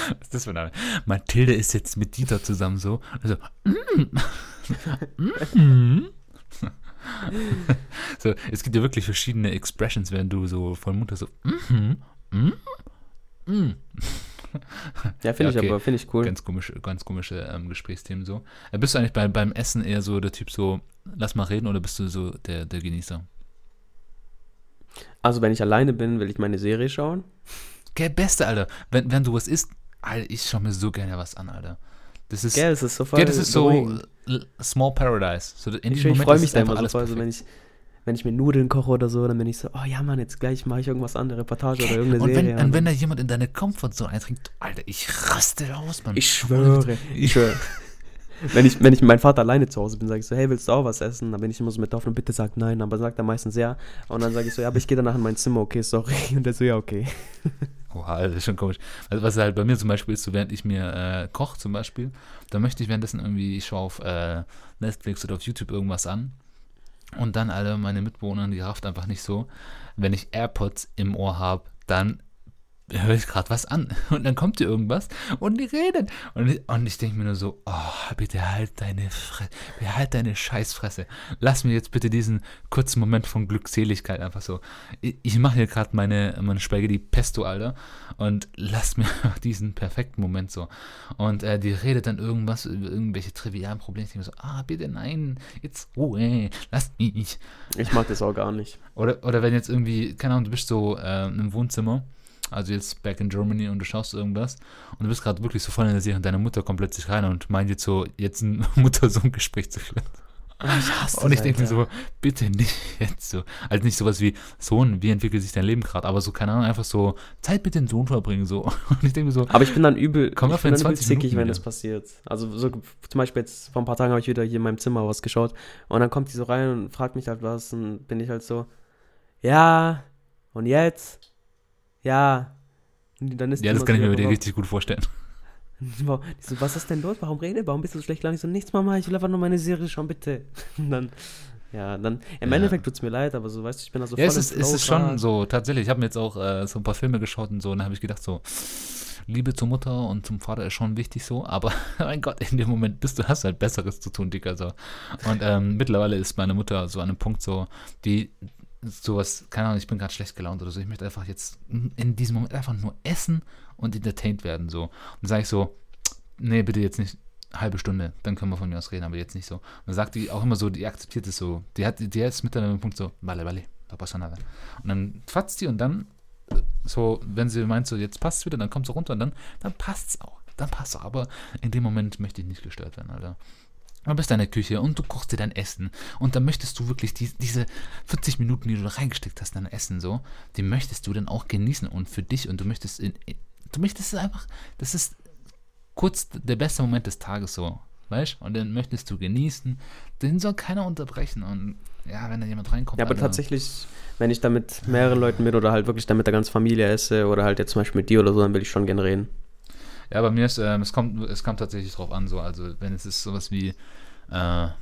Was ist das für ein Name? Mathilde ist jetzt mit Dieter zusammen so. Also, mm, mm, so, es gibt ja wirklich verschiedene Expressions, wenn du so von Mutter so mm, mm, mm. Ja, finde ja, okay. ich aber, finde ich cool. Ganz komische, ganz komische ähm, Gesprächsthemen so. Äh, bist du eigentlich bei, beim Essen eher so der Typ so, lass mal reden oder bist du so der, der Genießer? Also, wenn ich alleine bin, will ich meine Serie schauen. Gell, beste, Alter. Wenn, wenn du was isst, Alter, ich schaue mir so gerne was an, Alter. Das ist, Gell, das ist so voll gell, das ist so Small Paradise. So in ich, ich freue mich da immer so voll, so, wenn ich wenn ich mir Nudeln koche oder so, dann bin ich so, oh ja, Mann, jetzt gleich mache ich irgendwas anderes, Reportage oder irgendeine und Serie. Wenn, und wenn da jemand in deine Comfortzone eintrinkt, Alter, ich raste aus, Mann. Ich schwöre, ich schwöre. wenn, ich, wenn ich mit meinem Vater alleine zu Hause bin, sage ich so, hey, willst du auch was essen? Dann bin ich immer so mit drauf und bitte sagt nein, aber sagt er meistens ja. Und dann sage ich so, ja, aber ich gehe danach in mein Zimmer, okay, sorry. Und er so, ja, okay. Oha, das ist schon komisch. Also was halt bei mir zum Beispiel ist, so während ich mir äh, koche zum Beispiel, dann möchte ich währenddessen irgendwie, ich schaue auf äh, Netflix oder auf YouTube irgendwas an und dann alle meine Mitbewohner, die rafft einfach nicht so. Wenn ich AirPods im Ohr habe, dann höre ich gerade was an und dann kommt hier irgendwas und die reden und ich, und ich denke mir nur so, oh, bitte halt deine Fresse, halt deine Scheißfresse. Lass mir jetzt bitte diesen kurzen Moment von Glückseligkeit einfach so. Ich, ich mache hier gerade meine, meine Spaghetti Pesto, Alter, und lass mir diesen perfekten Moment so. Und äh, die redet dann irgendwas über irgendwelche trivialen Probleme. Ich denke mir so, ah, bitte nein, jetzt Ruhe, lass mich. Ich mag das auch gar nicht. Oder, oder wenn jetzt irgendwie, keine Ahnung, du bist so äh, im Wohnzimmer also jetzt back in Germany und du schaust irgendwas und du bist gerade wirklich so voll in der Serie und deine Mutter kommt plötzlich rein und meint jetzt so, jetzt ein Mutter-Sohn-Gespräch zu führen. Ich und ich denke mir so, bitte nicht jetzt so. Also nicht sowas wie, Sohn, wie entwickelt sich dein Leben gerade? Aber so, keine Ahnung, einfach so Zeit mit dem Sohn verbringen. So. Und ich denke mir so. Aber ich bin dann übel, komm ich bin dann übel zickig, wenn das passiert. Also so, zum Beispiel jetzt vor ein paar Tagen habe ich wieder hier in meinem Zimmer was geschaut und dann kommt die so rein und fragt mich halt was und bin ich halt so, ja, und jetzt? Ja, dann ist ja, das kann ich mir dir richtig gut vorstellen. So, was ist denn los? Warum rede? Warum bist du so schlecht? Ich so, nichts, Mama, ich will einfach nur meine Serie schauen, bitte. Und dann, ja, dann, im ja. Endeffekt tut es mir leid, aber so, weißt du, ich bin da so ja, voll es ist, es ist schon so, tatsächlich, ich habe mir jetzt auch äh, so ein paar Filme geschaut und so, und dann habe ich gedacht, so, Liebe zur Mutter und zum Vater ist schon wichtig so, aber mein Gott, in dem Moment bist du, hast halt Besseres zu tun, Dicker, so. Und ähm, mittlerweile ist meine Mutter so an einem Punkt so, die sowas, keine Ahnung, ich bin gerade schlecht gelaunt oder so, ich möchte einfach jetzt in diesem Moment einfach nur essen und entertained werden, so. Und dann sage ich so, nee, bitte jetzt nicht halbe Stunde, dann können wir von mir aus reden, aber jetzt nicht so. Und dann sagt die auch immer so, die akzeptiert es so, die hat, die ist mit einem Punkt so, vale, vale, no pasa nada. Und dann fatzt die und dann, so, wenn sie meint so, jetzt passt es wieder, dann kommt sie runter und dann, dann es auch, dann passt es aber in dem Moment möchte ich nicht gestört werden, Alter. Du bist in der Küche und du kochst dir dein Essen und dann möchtest du wirklich die, diese 40 Minuten, die du da reingesteckt hast in dein Essen so, die möchtest du dann auch genießen und für dich und du möchtest in, du möchtest es einfach, das ist kurz der beste Moment des Tages so, weißt Und den möchtest du genießen, den soll keiner unterbrechen und ja, wenn da jemand reinkommt. Ja, aber Alter. tatsächlich, wenn ich da mit mehreren Leuten bin oder halt wirklich da mit der ganzen Familie esse oder halt jetzt zum Beispiel mit dir oder so, dann will ich schon gerne reden. Ja, bei mir ist, ähm, es kommt, es kommt tatsächlich drauf an, so, also wenn es ist sowas wie, äh, ja,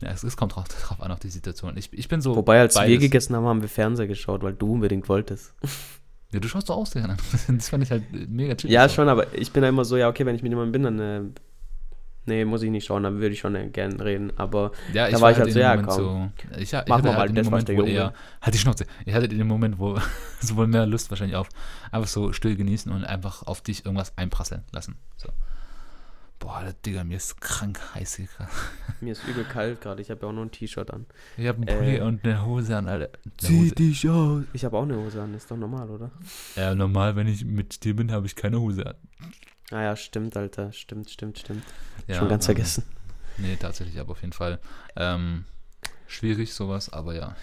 es, es kommt drauf, drauf, an, auf die Situation. Ich, ich bin so. Wobei, als beides. wir gegessen haben, haben wir Fernseher geschaut, weil du unbedingt wolltest. Ja, du schaust so aus, an. Das fand ich halt mega chill. Ja, schon, aber ich bin da immer so, ja, okay, wenn ich mit jemandem bin, dann äh, Nee, muss ich nicht schauen, dann würde ich schon äh, gerne reden. Aber ja, da war ich halt, so, ja, komm. So, ich, ich Mach mal halt den Moment, wo eher, halt die Schnauze. Ich hatte dem Moment, wo sowohl mehr Lust wahrscheinlich auf einfach so still genießen und einfach auf dich irgendwas einprasseln lassen. So. Boah, Digga, mir ist krank heiß hier gerade. Mir ist übel kalt gerade. Ich habe ja auch noch ein T-Shirt an. Ich habe einen Pulli äh, und eine Hose an, Alter. Zieh dich aus. Ich habe auch eine Hose an. Ist doch normal, oder? Ja, normal, wenn ich mit dir bin, habe ich keine Hose an. Ah ja, stimmt, Alter. Stimmt, stimmt, stimmt. Ja, Schon ganz ähm, vergessen. Nee, tatsächlich, aber auf jeden Fall. Ähm, schwierig sowas, aber ja.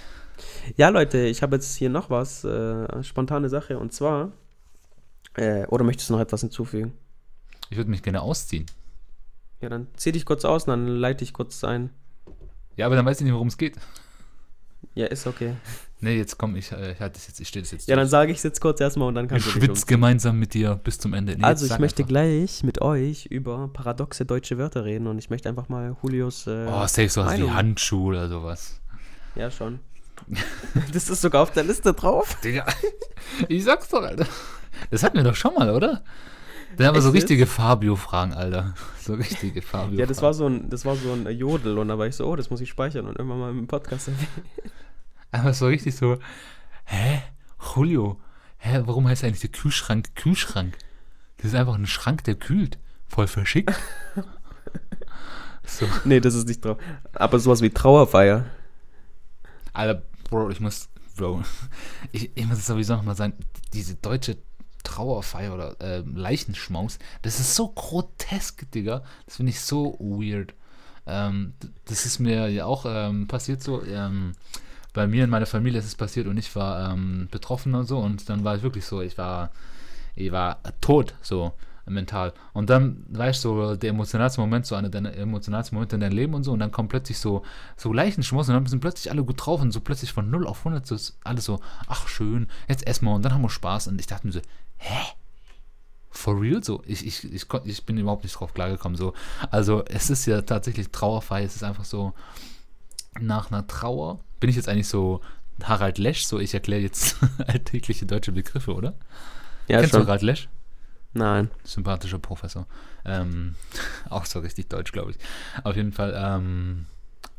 Ja, Leute, ich habe jetzt hier noch was. Äh, spontane Sache. Und zwar. Äh, oder möchtest du noch etwas hinzufügen? Ich würde mich gerne ausziehen. Ja, dann zieh dich kurz aus und dann leite ich kurz ein. Ja, aber dann weiß ich nicht, worum es geht. Ja, ist okay. Nee, jetzt komm, ich, äh, ich, das jetzt, ich stehe das jetzt. Ja, durch. dann sage ich es jetzt kurz erstmal und dann kannst ich du dich gemeinsam mit dir bis zum Ende. Nee, also, ich möchte einfach. gleich mit euch über paradoxe deutsche Wörter reden und ich möchte einfach mal Julius. Äh, oh, safe sowas wie Handschuh oder sowas. Ja, schon. das ist sogar auf der Liste drauf. Digga, ich sag's doch, Alter. Das hatten wir doch schon mal, oder? Dann haben wir so richtige Fabio-Fragen, Alter. So richtige Fabio-Fragen. Ja, das war, so ein, das war so ein Jodel und da war ich so, oh, das muss ich speichern und irgendwann mal im Podcast erwähnen. Aber so richtig so, hä? Julio, hä, warum heißt eigentlich der Kühlschrank Kühlschrank? Das ist einfach ein Schrank, der kühlt. Voll verschickt. so. Nee, das ist nicht drauf. Aber sowas wie Trauerfeier. Alter, Bro, ich muss, Bro, ich, ich muss sowieso nochmal sagen, diese deutsche Trauerfeier oder äh, Leichenschmaus, das ist so grotesk, Digga. Das finde ich so weird. Ähm, das ist mir ja auch ähm, passiert so. Ähm, bei mir in meiner Familie ist es passiert und ich war ähm, betroffen und so und dann war ich wirklich so, ich war, ich war tot so mental. Und dann, weißt du, so der emotionalste Moment, so einer der emotionalsten Momente in deinem Leben und so, und dann kommt plötzlich so, so Leichenschmaus und dann sind plötzlich alle gut drauf und so plötzlich von 0 auf 100 so alles so, ach schön, jetzt essen wir und dann haben wir Spaß und ich dachte mir so, hä? For real? So, ich, ich, ich, ich bin überhaupt nicht drauf klargekommen. So. Also, es ist ja tatsächlich trauerfrei. Es ist einfach so, nach einer Trauer bin ich jetzt eigentlich so Harald Lesch, so ich erkläre jetzt alltägliche deutsche Begriffe, oder? Ja, Kennst schon. du Harald Lesch? Nein. Sympathischer Professor. Ähm, auch so richtig deutsch, glaube ich. Auf jeden Fall, ähm,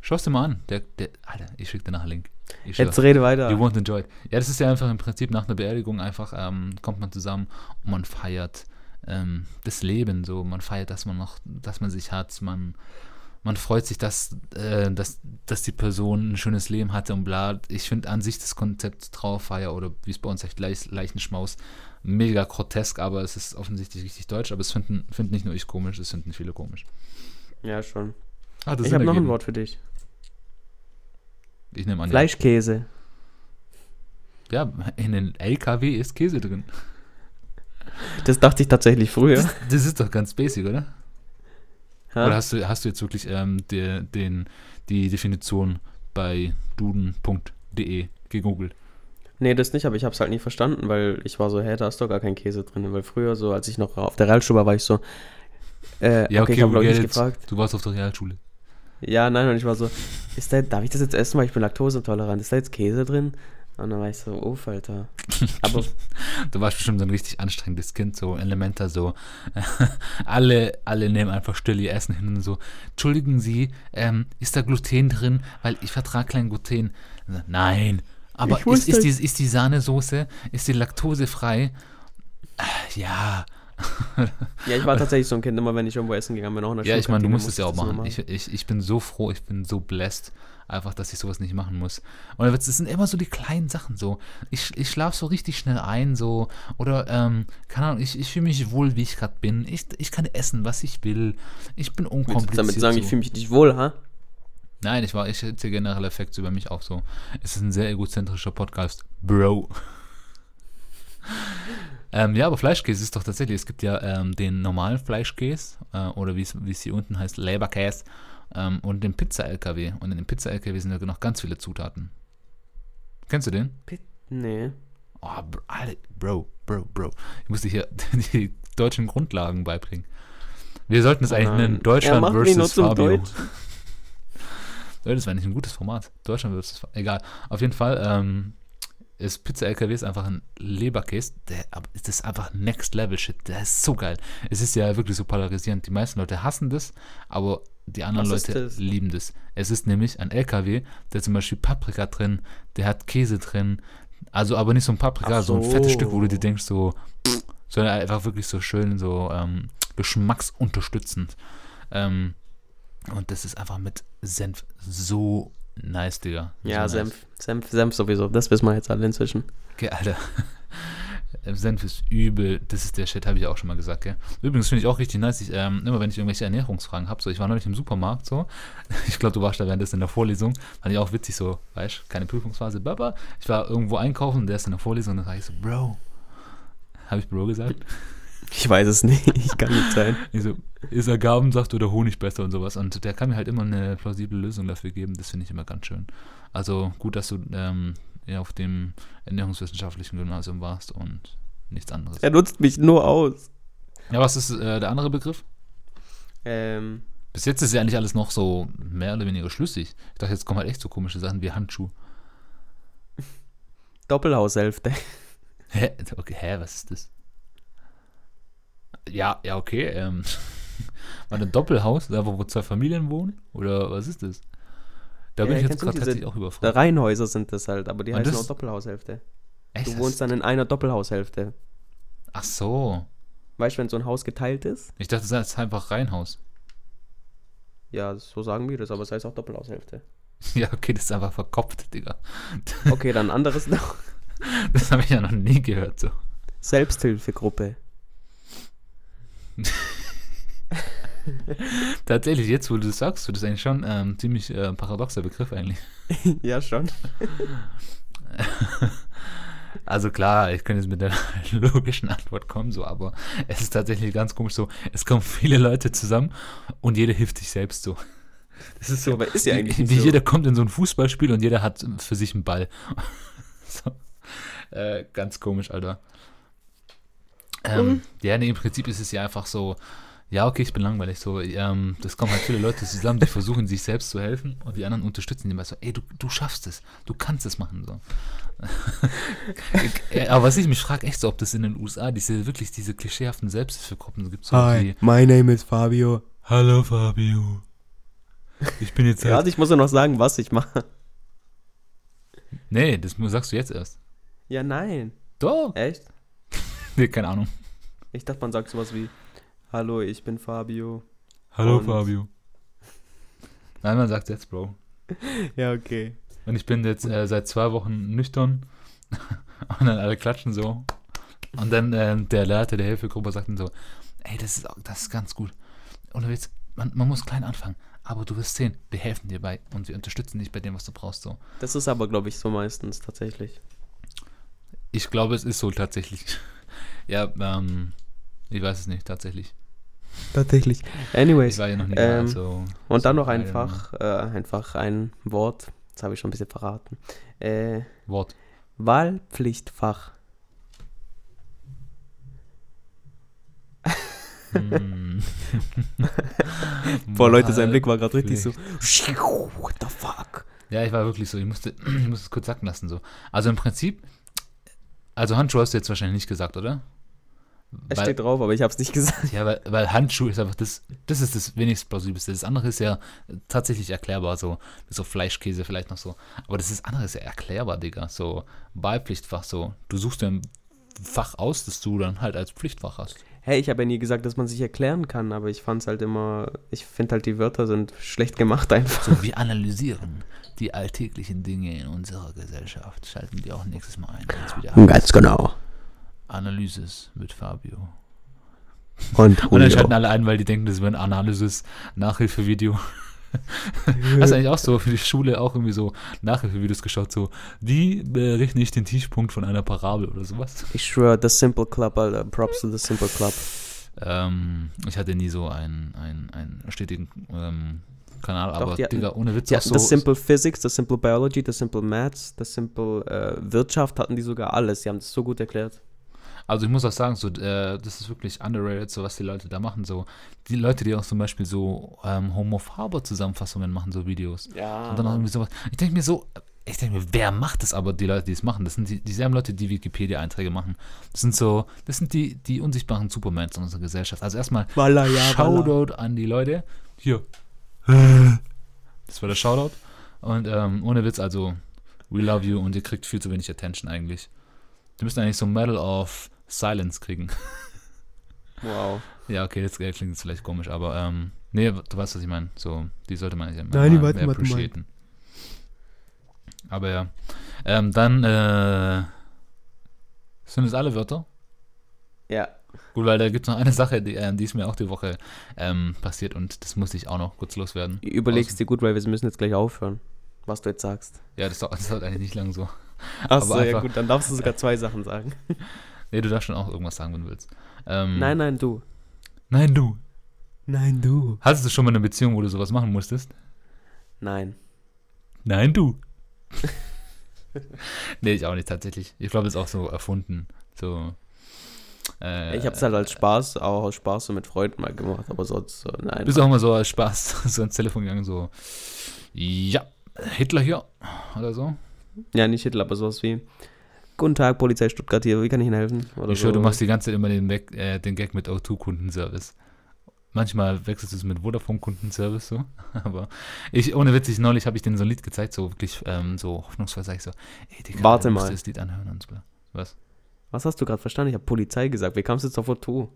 schau es dir mal an. Der, der, Alter, ich schicke dir nachher einen Link. Ich Jetzt rede weiter. You won't enjoy it. Ja, das ist ja einfach im Prinzip nach einer Beerdigung einfach, ähm, kommt man zusammen und man feiert ähm, das Leben so. Man feiert, dass man noch, dass man sich hat, man man freut sich, dass, äh, dass, dass die Person ein schönes Leben hatte und bla. Ich finde an sich das Konzept Trauerfeier oder wie es bei uns heißt, Leichenschmaus, mega grotesk, aber es ist offensichtlich richtig deutsch. Aber es finden, find nicht nur ich komisch, es finden viele komisch. Ja, schon. Ah, ich habe noch ein Wort für dich. Ich nehme an. Fleischkäse. Ja, in den LKW ist Käse drin. Das dachte ich tatsächlich früher. Das, das ist doch ganz basic, oder? Ha? Oder hast du, hast du jetzt wirklich ähm, der, den, die Definition bei duden.de gegoogelt? Nee, das nicht, aber ich habe es halt nie verstanden, weil ich war so, hä, da ist doch gar kein Käse drin. Weil früher, so als ich noch auf der Realschule war, war ich so, äh, ja, okay, okay ich habe gefragt. Du warst auf der Realschule. Ja, nein, und ich war so, ist da, darf ich das jetzt essen, weil ich bin laktoseintolerant? Ist da jetzt Käse drin? Und dann war ich so, uff, Alter. Aber du warst bestimmt so ein richtig anstrengendes Kind, so Elementer, so alle, alle nehmen einfach still ihr Essen hin und so, entschuldigen Sie, ähm, ist da Gluten drin? Weil ich vertrage kein Gluten. Nein, Aber ist, ist, die, ist die Sahnesoße, ist die laktosefrei? Ja. ja, ich war tatsächlich so ein Kind, immer wenn ich irgendwo essen ging, wir noch in der Ja, ich meine, du musst es ja auch machen. Ich, ich, ich bin so froh, ich bin so blessed, einfach, dass ich sowas nicht machen muss. Und es sind immer so die kleinen Sachen so. Ich, ich schlafe so richtig schnell ein, so. Oder, ähm, keine Ahnung, ich, ich fühle mich wohl, wie ich gerade bin. Ich, ich kann essen, was ich will. Ich bin unkompliziert. Damit sagen, so. ich fühle mich nicht wohl, ha? Nein, ich war, ich hätte generell Effekte über mich auch so. Es ist ein sehr egozentrischer Podcast, Bro. Ähm, ja, aber Fleischkäse ist doch tatsächlich, es gibt ja ähm, den normalen Fleischkäse äh, oder wie es hier unten heißt, Leberkäse ähm, und den Pizza-LKW. Und in dem Pizza-LKW sind ja noch ganz viele Zutaten. Kennst du den? P nee. Oh, Bro, Bro, Bro. Ich muss dir hier die deutschen Grundlagen beibringen. Wir sollten es oh eigentlich nennen, Deutschland versus Fabio. Deutsch. Das wäre nicht ein gutes Format. Deutschland wird es. Egal. Auf jeden Fall ähm, ist Pizza LKW ist einfach ein Leberkäse. Der das ist einfach Next Level Shit. Der ist so geil. Es ist ja wirklich so polarisierend. Die meisten Leute hassen das, aber die anderen Was Leute das? lieben das. Es ist nämlich ein LKW, der zum Beispiel Paprika drin, der hat Käse drin. Also aber nicht so ein Paprika, so. so. ein fettes Stück, wo du dir denkst, so, sondern einfach wirklich so schön, so ähm, geschmacksunterstützend. Ähm, und das ist einfach mit Senf so nice, Digga. So ja, nice. Senf, Senf, Senf sowieso. Das wissen wir jetzt alle inzwischen. Okay, Alter. Senf ist übel. Das ist der Shit, habe ich auch schon mal gesagt, gell? Übrigens finde ich auch richtig nice. Ich, ähm, immer wenn ich irgendwelche Ernährungsfragen habe, so, ich war neulich im Supermarkt, so. Ich glaube, du warst da währenddessen in der Vorlesung. Fand ich auch witzig, so, weißt keine Prüfungsphase, Baba. Ich war irgendwo einkaufen, der ist in der Vorlesung, und dann sage ich so, Bro. Habe ich Bro gesagt? Ich weiß es nicht, ich kann nicht sein. Ich so, ist Agavensaft oder Honig besser und sowas. Und der kann mir halt immer eine plausible Lösung dafür geben. Das finde ich immer ganz schön. Also gut, dass du ähm, ja, auf dem ernährungswissenschaftlichen Gymnasium warst und nichts anderes. Er nutzt mich nur aus. Ja, was ist äh, der andere Begriff? Ähm. Bis jetzt ist ja eigentlich alles noch so mehr oder weniger schlüssig. Ich dachte, jetzt kommen halt echt so komische Sachen wie Handschuh. Doppelhaushälfte. Hä? Okay, hä, was ist das? Ja, ja, okay. Ähm, war ein Doppelhaus, da wo zwei Familien wohnen? Oder was ist das? Da bin ja, ich jetzt gerade tatsächlich auch überfragt. Reihenhäuser sind das halt, aber die Und heißen auch Doppelhaushälfte. Echt? Du wohnst dann in einer Doppelhaushälfte. Ach so. Weißt du, wenn so ein Haus geteilt ist? Ich dachte, das ist einfach Reihenhaus. Ja, so sagen wir das, aber es heißt auch Doppelhaushälfte. Ja, okay, das ist einfach verkopft, Digga. Okay, dann anderes noch. Das habe ich ja noch nie gehört, so. Selbsthilfegruppe. Tatsächlich, jetzt wo du das sagst, das ist eigentlich schon ähm, ziemlich äh, paradoxer Begriff eigentlich. ja, schon. Also klar, ich könnte jetzt mit der logischen Antwort kommen, so, aber es ist tatsächlich ganz komisch so, es kommen viele Leute zusammen und jeder hilft sich selbst so. Das ist so, aber ist ja eigentlich wie, so. jeder kommt in so ein Fußballspiel und jeder hat für sich einen Ball. so. äh, ganz komisch, Alter. Ähm, mhm. Ja, nee, im Prinzip ist es ja einfach so, ja, okay, ich bin langweilig. So, ähm, das kommen halt viele Leute zusammen, die versuchen, sich selbst zu helfen und die anderen unterstützen die mal so, ey, du, du schaffst es, du kannst es machen. So. Aber was ich mich frage, echt so, ob das in den USA diese wirklich diese klischeehaften Selbsthilfegruppen gibt. So Hi, my name is Fabio. Hallo Fabio. Ich bin jetzt. ja, halt ich muss ja noch sagen, was ich mache. Nee, das sagst du jetzt erst. Ja, nein. Doch. Echt? Nee, keine Ahnung. Ich dachte, man sagt sowas wie, hallo, ich bin Fabio. Hallo, und Fabio. Nein, man sagt jetzt, Bro. ja, okay. Und ich bin jetzt äh, seit zwei Wochen nüchtern und dann alle klatschen so. Und dann äh, der Leiter der Hilfegruppe sagt dann so, ey, das ist, das ist ganz gut. Und jetzt, man, man muss klein anfangen, aber du wirst sehen, wir helfen dir bei und wir unterstützen dich bei dem, was du brauchst. So. Das ist aber, glaube ich, so meistens tatsächlich. Ich glaube, es ist so tatsächlich. Ja, ähm, ich weiß es nicht, tatsächlich. Tatsächlich. Anyways. Ich war ja noch nie ähm, so, Und dann noch einfach, äh, einfach ein Wort. Das habe ich schon ein bisschen verraten. Äh, Wort. Wahlpflichtfach. Boah, Leute, sein Blick war gerade richtig so. What the fuck? Ja, ich war wirklich so. Ich musste, ich musste es kurz sacken lassen. So. Also im Prinzip, also Handschuhe hast du jetzt wahrscheinlich nicht gesagt, oder? Es steht drauf, aber ich habe es nicht gesagt. Ja, weil, weil Handschuh ist einfach das, das ist das wenigst plausibelste. Das andere ist ja tatsächlich erklärbar, so, so Fleischkäse vielleicht noch so. Aber das ist andere ist ja erklärbar, Digga. So Wahlpflichtfach, so. Du suchst dir ein Fach aus, das du dann halt als Pflichtfach hast. Hey, ich habe ja nie gesagt, dass man sich erklären kann, aber ich fand es halt immer, ich finde halt die Wörter sind schlecht gemacht einfach. So, wir analysieren die alltäglichen Dinge in unserer Gesellschaft. Schalten wir auch nächstes Mal ein. wieder heißt Ganz genau. Analysis mit Fabio. Und Und dann schalten alle ein, weil die denken, das wäre ein Analysis-Nachhilfevideo. Hast du eigentlich auch so für die Schule auch irgendwie so Nachhilfevideos geschaut, so, wie berechne ich den Tiefpunkt von einer Parabel oder sowas? Ich schwöre, The Simple Club, Alter. Props to The Simple Club. Ähm, ich hatte nie so einen, einen, einen stetigen ähm, Kanal, Doch, aber hatten- Digga, ohne Witz Die auch so. The Simple Physics, The Simple Biology, The Simple Maths, The Simple äh, Wirtschaft hatten die sogar alles. Die haben das so gut erklärt. Also ich muss auch sagen, so, äh, das ist wirklich underrated, so was die Leute da machen. So, die Leute, die auch zum Beispiel so ähm, Homophaber-Zusammenfassungen machen, so Videos. Ja. Und dann auch irgendwie sowas. Ich denke mir so, ich denke mir, wer macht das aber, die Leute, die es machen? Das sind die, dieselben Leute, die Wikipedia-Einträge machen. Das sind so, das sind die, die unsichtbaren Supermans in unserer Gesellschaft. Also erstmal Walla, ja, Shoutout an die Leute. Hier. Das war der Shoutout. Und ähm, ohne Witz, also, we love you und ihr kriegt viel zu wenig Attention eigentlich. Wir müssen eigentlich so Medal of Silence kriegen. Wow. Ja, okay, das klingt jetzt vielleicht komisch, aber ähm, nee, du weißt, was ich meine. So, die sollte man ja Nein, die weiß mehr appreciaten. Aber ja. Ähm, dann äh, sind es alle Wörter. Ja. Gut, weil da gibt es noch eine Sache, die, ähm, die ist mir auch die Woche ähm, passiert und das muss ich auch noch kurz loswerden. Überlegst dir gut, weil wir müssen jetzt gleich aufhören, was du jetzt sagst. Ja, das dauert, das dauert eigentlich nicht lang so. Achso, ja gut, dann darfst du sogar zwei Sachen sagen. Nee, du darfst schon auch irgendwas sagen, wenn du willst. Ähm, Nein, nein, du. Nein, du. Nein, du. Hattest du schon mal eine Beziehung, wo du sowas machen musstest? Nein. Nein, du. nee, ich auch nicht tatsächlich. Ich glaube, das ist auch so erfunden. So. Äh, Ich hab's halt als Spaß, auch aus Spaß so mit Freunden mal gemacht, aber sonst so, nein. Bist auch mal so als Spaß so ans Telefon gegangen, so. Ja, Hitler hier. Oder so. Ja, nicht Hitler, aber sowas wie Guten Tag, Polizei Stuttgart hier, wie kann ich Ihnen helfen? Oder ich schwöre, du machst die ganze Zeit immer den, Weg, äh, den Gag mit O2-Kundenservice. Manchmal wechselst du es mit Vodafone-Kundenservice so. Aber ich, ohne Witz, ich, neulich habe ich denen so ein Lied gezeigt, so wirklich ähm, so hoffnungsvoll, sag ich so, ey, Digga, Warte mal. das Lied anhören und so. Was? Was hast du gerade verstanden? Ich habe Polizei gesagt. Wie kamst du jetzt auf O2?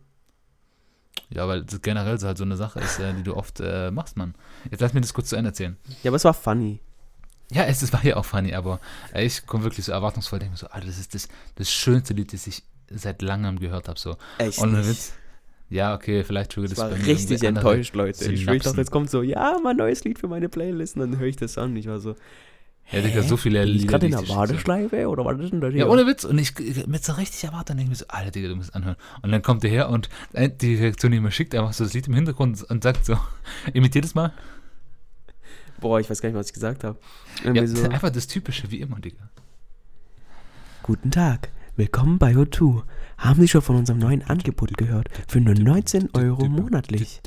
Ja, weil das generell so halt so eine Sache ist, äh, die du oft äh, machst, Mann. Jetzt lass mir das kurz zu Ende erzählen. Ja, aber es war funny. Ja, es, es war ja auch funny, aber äh, ich komme wirklich so erwartungsvoll, denke mir so, Alter, das ist das, das schönste Lied, das ich seit langem gehört habe. So. Echt Ohne nicht. Witz. Ja, okay, vielleicht triggert Ich das war bei mir richtig enttäuscht, Leute. Ich, schwör, ich dachte, Synapsen. jetzt kommt so, ja, mein neues Lied für meine Playlist. Und dann höre ich das an. Ich war so, Ja, Digga, so viele Lieder, gerade die in der Warteschleife oder was ist denn das hier? Ja, ohne Witz. Und ich mit so richtig erwartet, denke ich mir so, Alter, Digga, du musst anhören. Und dann kommt der her und äh, die Reaktion, die mir schickt, einfach so das Lied im Hintergrund und sagt so, imitiert es mal. Boah, ich weiß gar nicht, was ich gesagt habe. Ja, so, einfach das Typische, wie immer, Digga. Guten Tag, willkommen bei O2. Haben Sie schon von unserem neuen Angebot gehört? Für nur 19 Euro monatlich.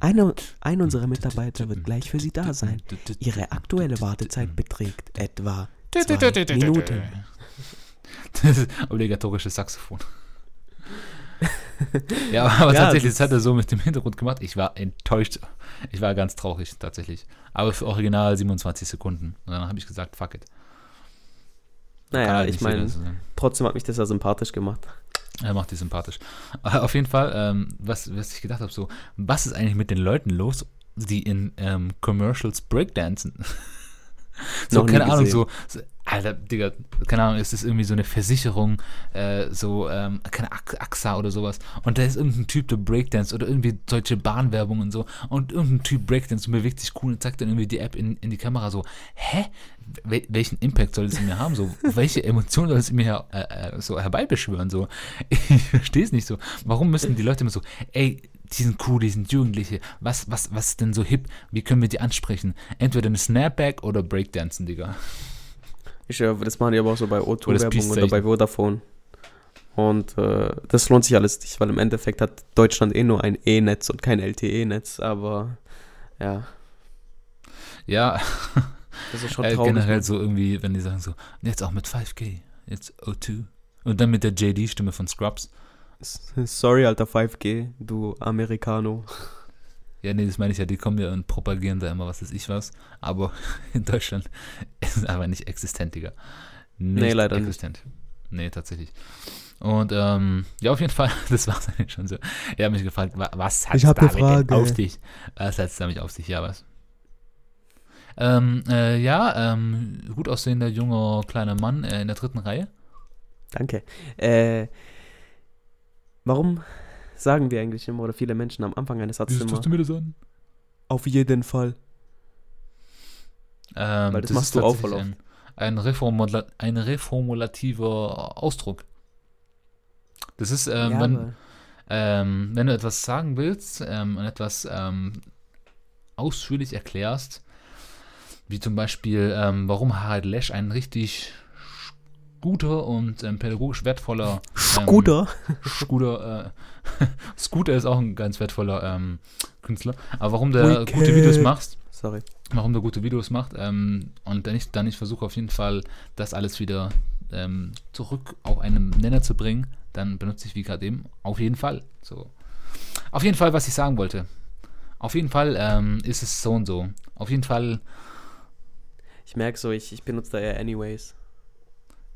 Einer, ein unserer Mitarbeiter wird gleich für Sie da sein. Ihre aktuelle Wartezeit beträgt etwa zwei Minuten. Das ist obligatorisches Saxophon. ja, aber Ja, tatsächlich, das- das hat er so mit dem Hintergrund gemacht. Ich war enttäuscht. Ich war ganz traurig, tatsächlich. Aber für original 27 Sekunden. Und dann habe ich gesagt, fuck it. Naja, halt ich meine, so sein. trotzdem hat mich das ja sympathisch gemacht. Er macht die sympathisch. Aber Auf jeden Fall, ähm, was, was ich gedacht habe, so, was ist eigentlich mit den Leuten los, die in ähm, Commercials breakdancen? so, Noch keine Ahnung, so, so, Alter, Digga, keine Ahnung, ist irgendwie so eine Versicherung, äh, so, ähm, keine AXA oder sowas. Und da ist irgendein Typ, der Breakdance oder irgendwie deutsche Bahnwerbung und so. Und irgendein Typ Breakdance und bewegt sich cool und zeigt dann irgendwie die App in, in die Kamera so, hä? Wel welchen Impact soll das in mir haben? So, welche Emotionen soll es in mir her, äh, äh, so herbeibeschwören? So, ich verstehe es nicht so. Warum müssen die Leute immer so, ey, die sind cool, die sind Jugendliche. Was, was, was ist denn so hip? Wie können wir die ansprechen? Entweder eine Snapback oder Breakdancen, Digga. Ich, äh, das machen die aber auch so bei Oder das O2-Werbung oder bei Vodafone. Und äh, das lohnt sich alles nicht, weil im Endeffekt hat Deutschland eh nur ein E-Netz und kein LTE-Netz, aber ja, Ja, das ist schon äh, traurig. generell Mann. so irgendwie, wenn die sagen so, jetzt auch mit 5G, jetzt O2, Und dann mit der JD-Stimme von Scrubs. Sorry, alter 5G, du Americano. Ja, nee, das meine ich ja, die kommen ja und propagieren da immer, was weiß ich was. Aber in Deutschland ist es aber nicht existent, Digga. Nicht Nee, leider existent. Nee, tatsächlich. Und ähm, ja, auf jeden Fall, das war es eigentlich schon so. Er hat mich gefragt, wa- was hat ne damit eine denn Frage. auf dich? Was hat es damit auf sich? Ja, was? Ähm, äh, ja, ähm, gut aussehender junger kleiner Mann äh, in der dritten Reihe. Danke. Äh, warum sagen wir eigentlich immer, oder viele Menschen am Anfang eines Satzes immer, mir das an? auf jeden Fall. Ähm, Weil das ist machst du auch voll ein, ein, Reformula ein reformulativer Ausdruck. Das ist, ähm, ja, wenn, ähm, wenn du etwas sagen willst ähm, und etwas ähm, ausführlich erklärst, wie zum Beispiel, ähm, warum Harald Lesch ein richtig guter und ähm, pädagogisch wertvoller ähm, Scooter. Scooter, äh, Scooter ist auch ein ganz wertvoller ähm, Künstler, aber warum der Wicked. gute Videos macht, Sorry. warum der gute Videos macht ähm, und dann ich, dann ich versuche auf jeden Fall, das alles wieder ähm, zurück auf einen Nenner zu bringen, dann benutze ich wie gerade eben auf jeden Fall. So. Auf jeden Fall, was ich sagen wollte. Auf jeden Fall ähm, ist es so und so. Auf jeden Fall, Ich merke so, ich, ich benutze da eher anyways.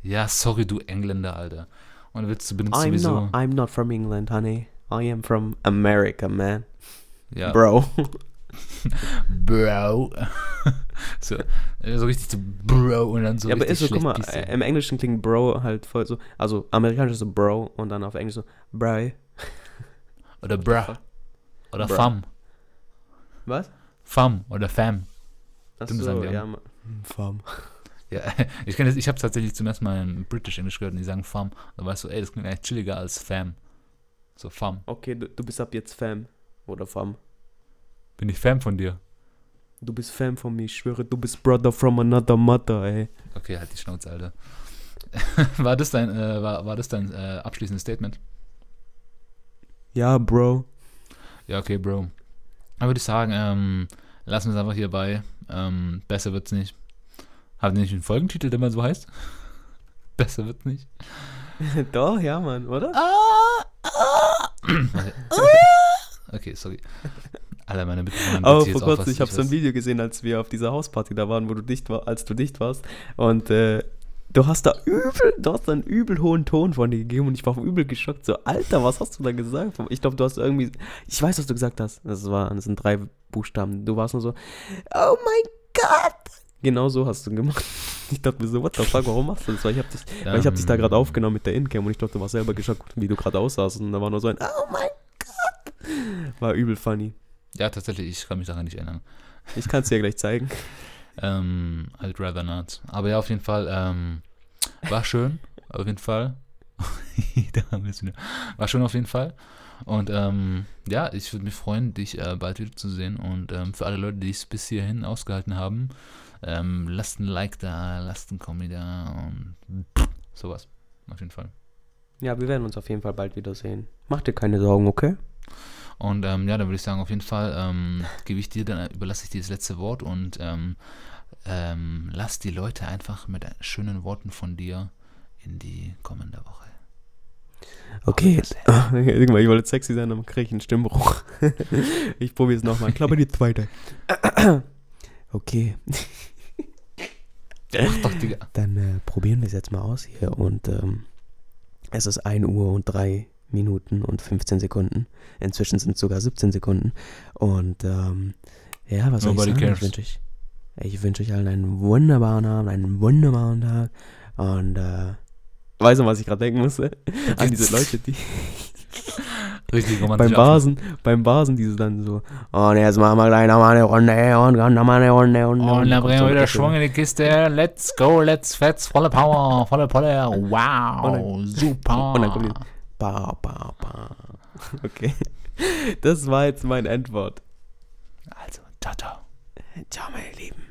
Ja, sorry, du Engländer, Alter. Und willst du benutzt I'm sowieso. not, I'm not from England, honey. I am from America, man. Ja, Bro. Bro. so, äh, so richtig so Bro und dann so ja, aber ist so, guck mal, schlecht äh, im Englischen klingt Bro halt voll so, also amerikanisch ist so Bro und dann auf Englisch so Bro. Oder Bra. Oder Bra. Fam. Was? Fam oder Fam. Ach Stimmt, das so, sagen die auch. ja, Farm. Ja, ich kenne ich habe tatsächlich zum ersten Mal in British English gehört und die sagen Fam. Da weißt du, ey, das klingt eigentlich chilliger als Fam. So Fam. Okay, du, du bist ab jetzt Fam. Oder Fam. Bin ich Fam von dir? Du bist Fam von mir, ich schwöre, du bist Brother from another mother, ey. Okay, halt die Schnauze, Alter. war das dein, äh, war, war das dein äh, abschließendes Statement? Ja, Bro. Ja, okay, Bro. Dann würde ich sagen, ähm, lassen wir es einfach hierbei. Ähm, besser wird's nicht. Habt ihr nicht einen Folgentitel, der mal so heißt? besser wird's nicht. Doch, ja, Mann, oder? Okay, sorry. Alter, meine Mitbewohner Aber vor kurzem, ich habe so ein. Video gesehen, als wir auf dieser Hausparty da waren, wo du dicht war, als du dicht warst. Und äh, du hast da übel, du hast da einen übel hohen Ton von dir gegeben und ich war übel geschockt. So, Alter, was hast du da gesagt? Ich glaube, du hast irgendwie, ich weiß, was du gesagt hast. Das war, das sind drei Buchstaben. Du warst nur so, oh mein Gott. Genau so hast du gemacht. Ich dachte mir so, what the fuck, warum machst du das? Weil ich habe dich, weil ich hab dich da gerade Ähm, aufgenommen mit der Incam und ich glaube, du warst selber geschockt, wie du gerade aussahst. Und da war nur so ein, oh mein Gott. War übel funny. Ja, tatsächlich, ich kann mich daran nicht erinnern. Ich kann es dir gleich zeigen. Ähm, I'd rather not. Aber ja, auf jeden Fall, ähm, war schön, auf jeden Fall. da haben wir es wieder. War schön auf jeden Fall. Und ähm, ja, ich würde mich freuen, dich äh, bald wieder zu sehen. Und ähm, für alle Leute, die es bis hierhin ausgehalten haben, ähm, lasst ein Like da, lasst ein Kommi da und sowas. Auf jeden Fall. Ja, wir werden uns auf jeden Fall bald wiedersehen. Mach dir keine Sorgen, okay? Und ähm, ja, dann würde ich sagen, auf jeden Fall ähm, gebe ich dir, dann überlasse ich dir das letzte Wort und ähm, ähm, lass die Leute einfach mit schönen Worten von dir in die kommende Woche. Okay. Guck mal, ich wollte sexy sein, dann kriege ich einen Stimmbruch. ich probiere es nochmal. Ich glaube, die zweite. okay. Mach doch, Digga. Dann äh, probieren wir es jetzt mal aus hier. Und ähm, es ist 1 Uhr und 3 Minuten und 15 Sekunden. Inzwischen sind es sogar 17 Sekunden. Und ähm, ja, was soll Nobody ich sagen? cares. Ich wünsche ich, ich wünsche euch allen einen wunderbaren Abend, einen wunderbaren Tag. Und äh, weißt du, was ich gerade denken musste? An diese Leute, die Richtig romantisch. beim Basen, beim Basen, diese dann so, und jetzt machen wir gleich nochmal eine Runde und dann nochmal eine Runde und, Und dann bringen wir wieder Schwung in die Kiste. Let's go, let's fetz, volle Power, volle Polle. Wow, super. Und dann kommt die, ba, ba, ba. Okay. Das war jetzt mein Endwort. Also, ciao, ciao. Ciao, meine Lieben.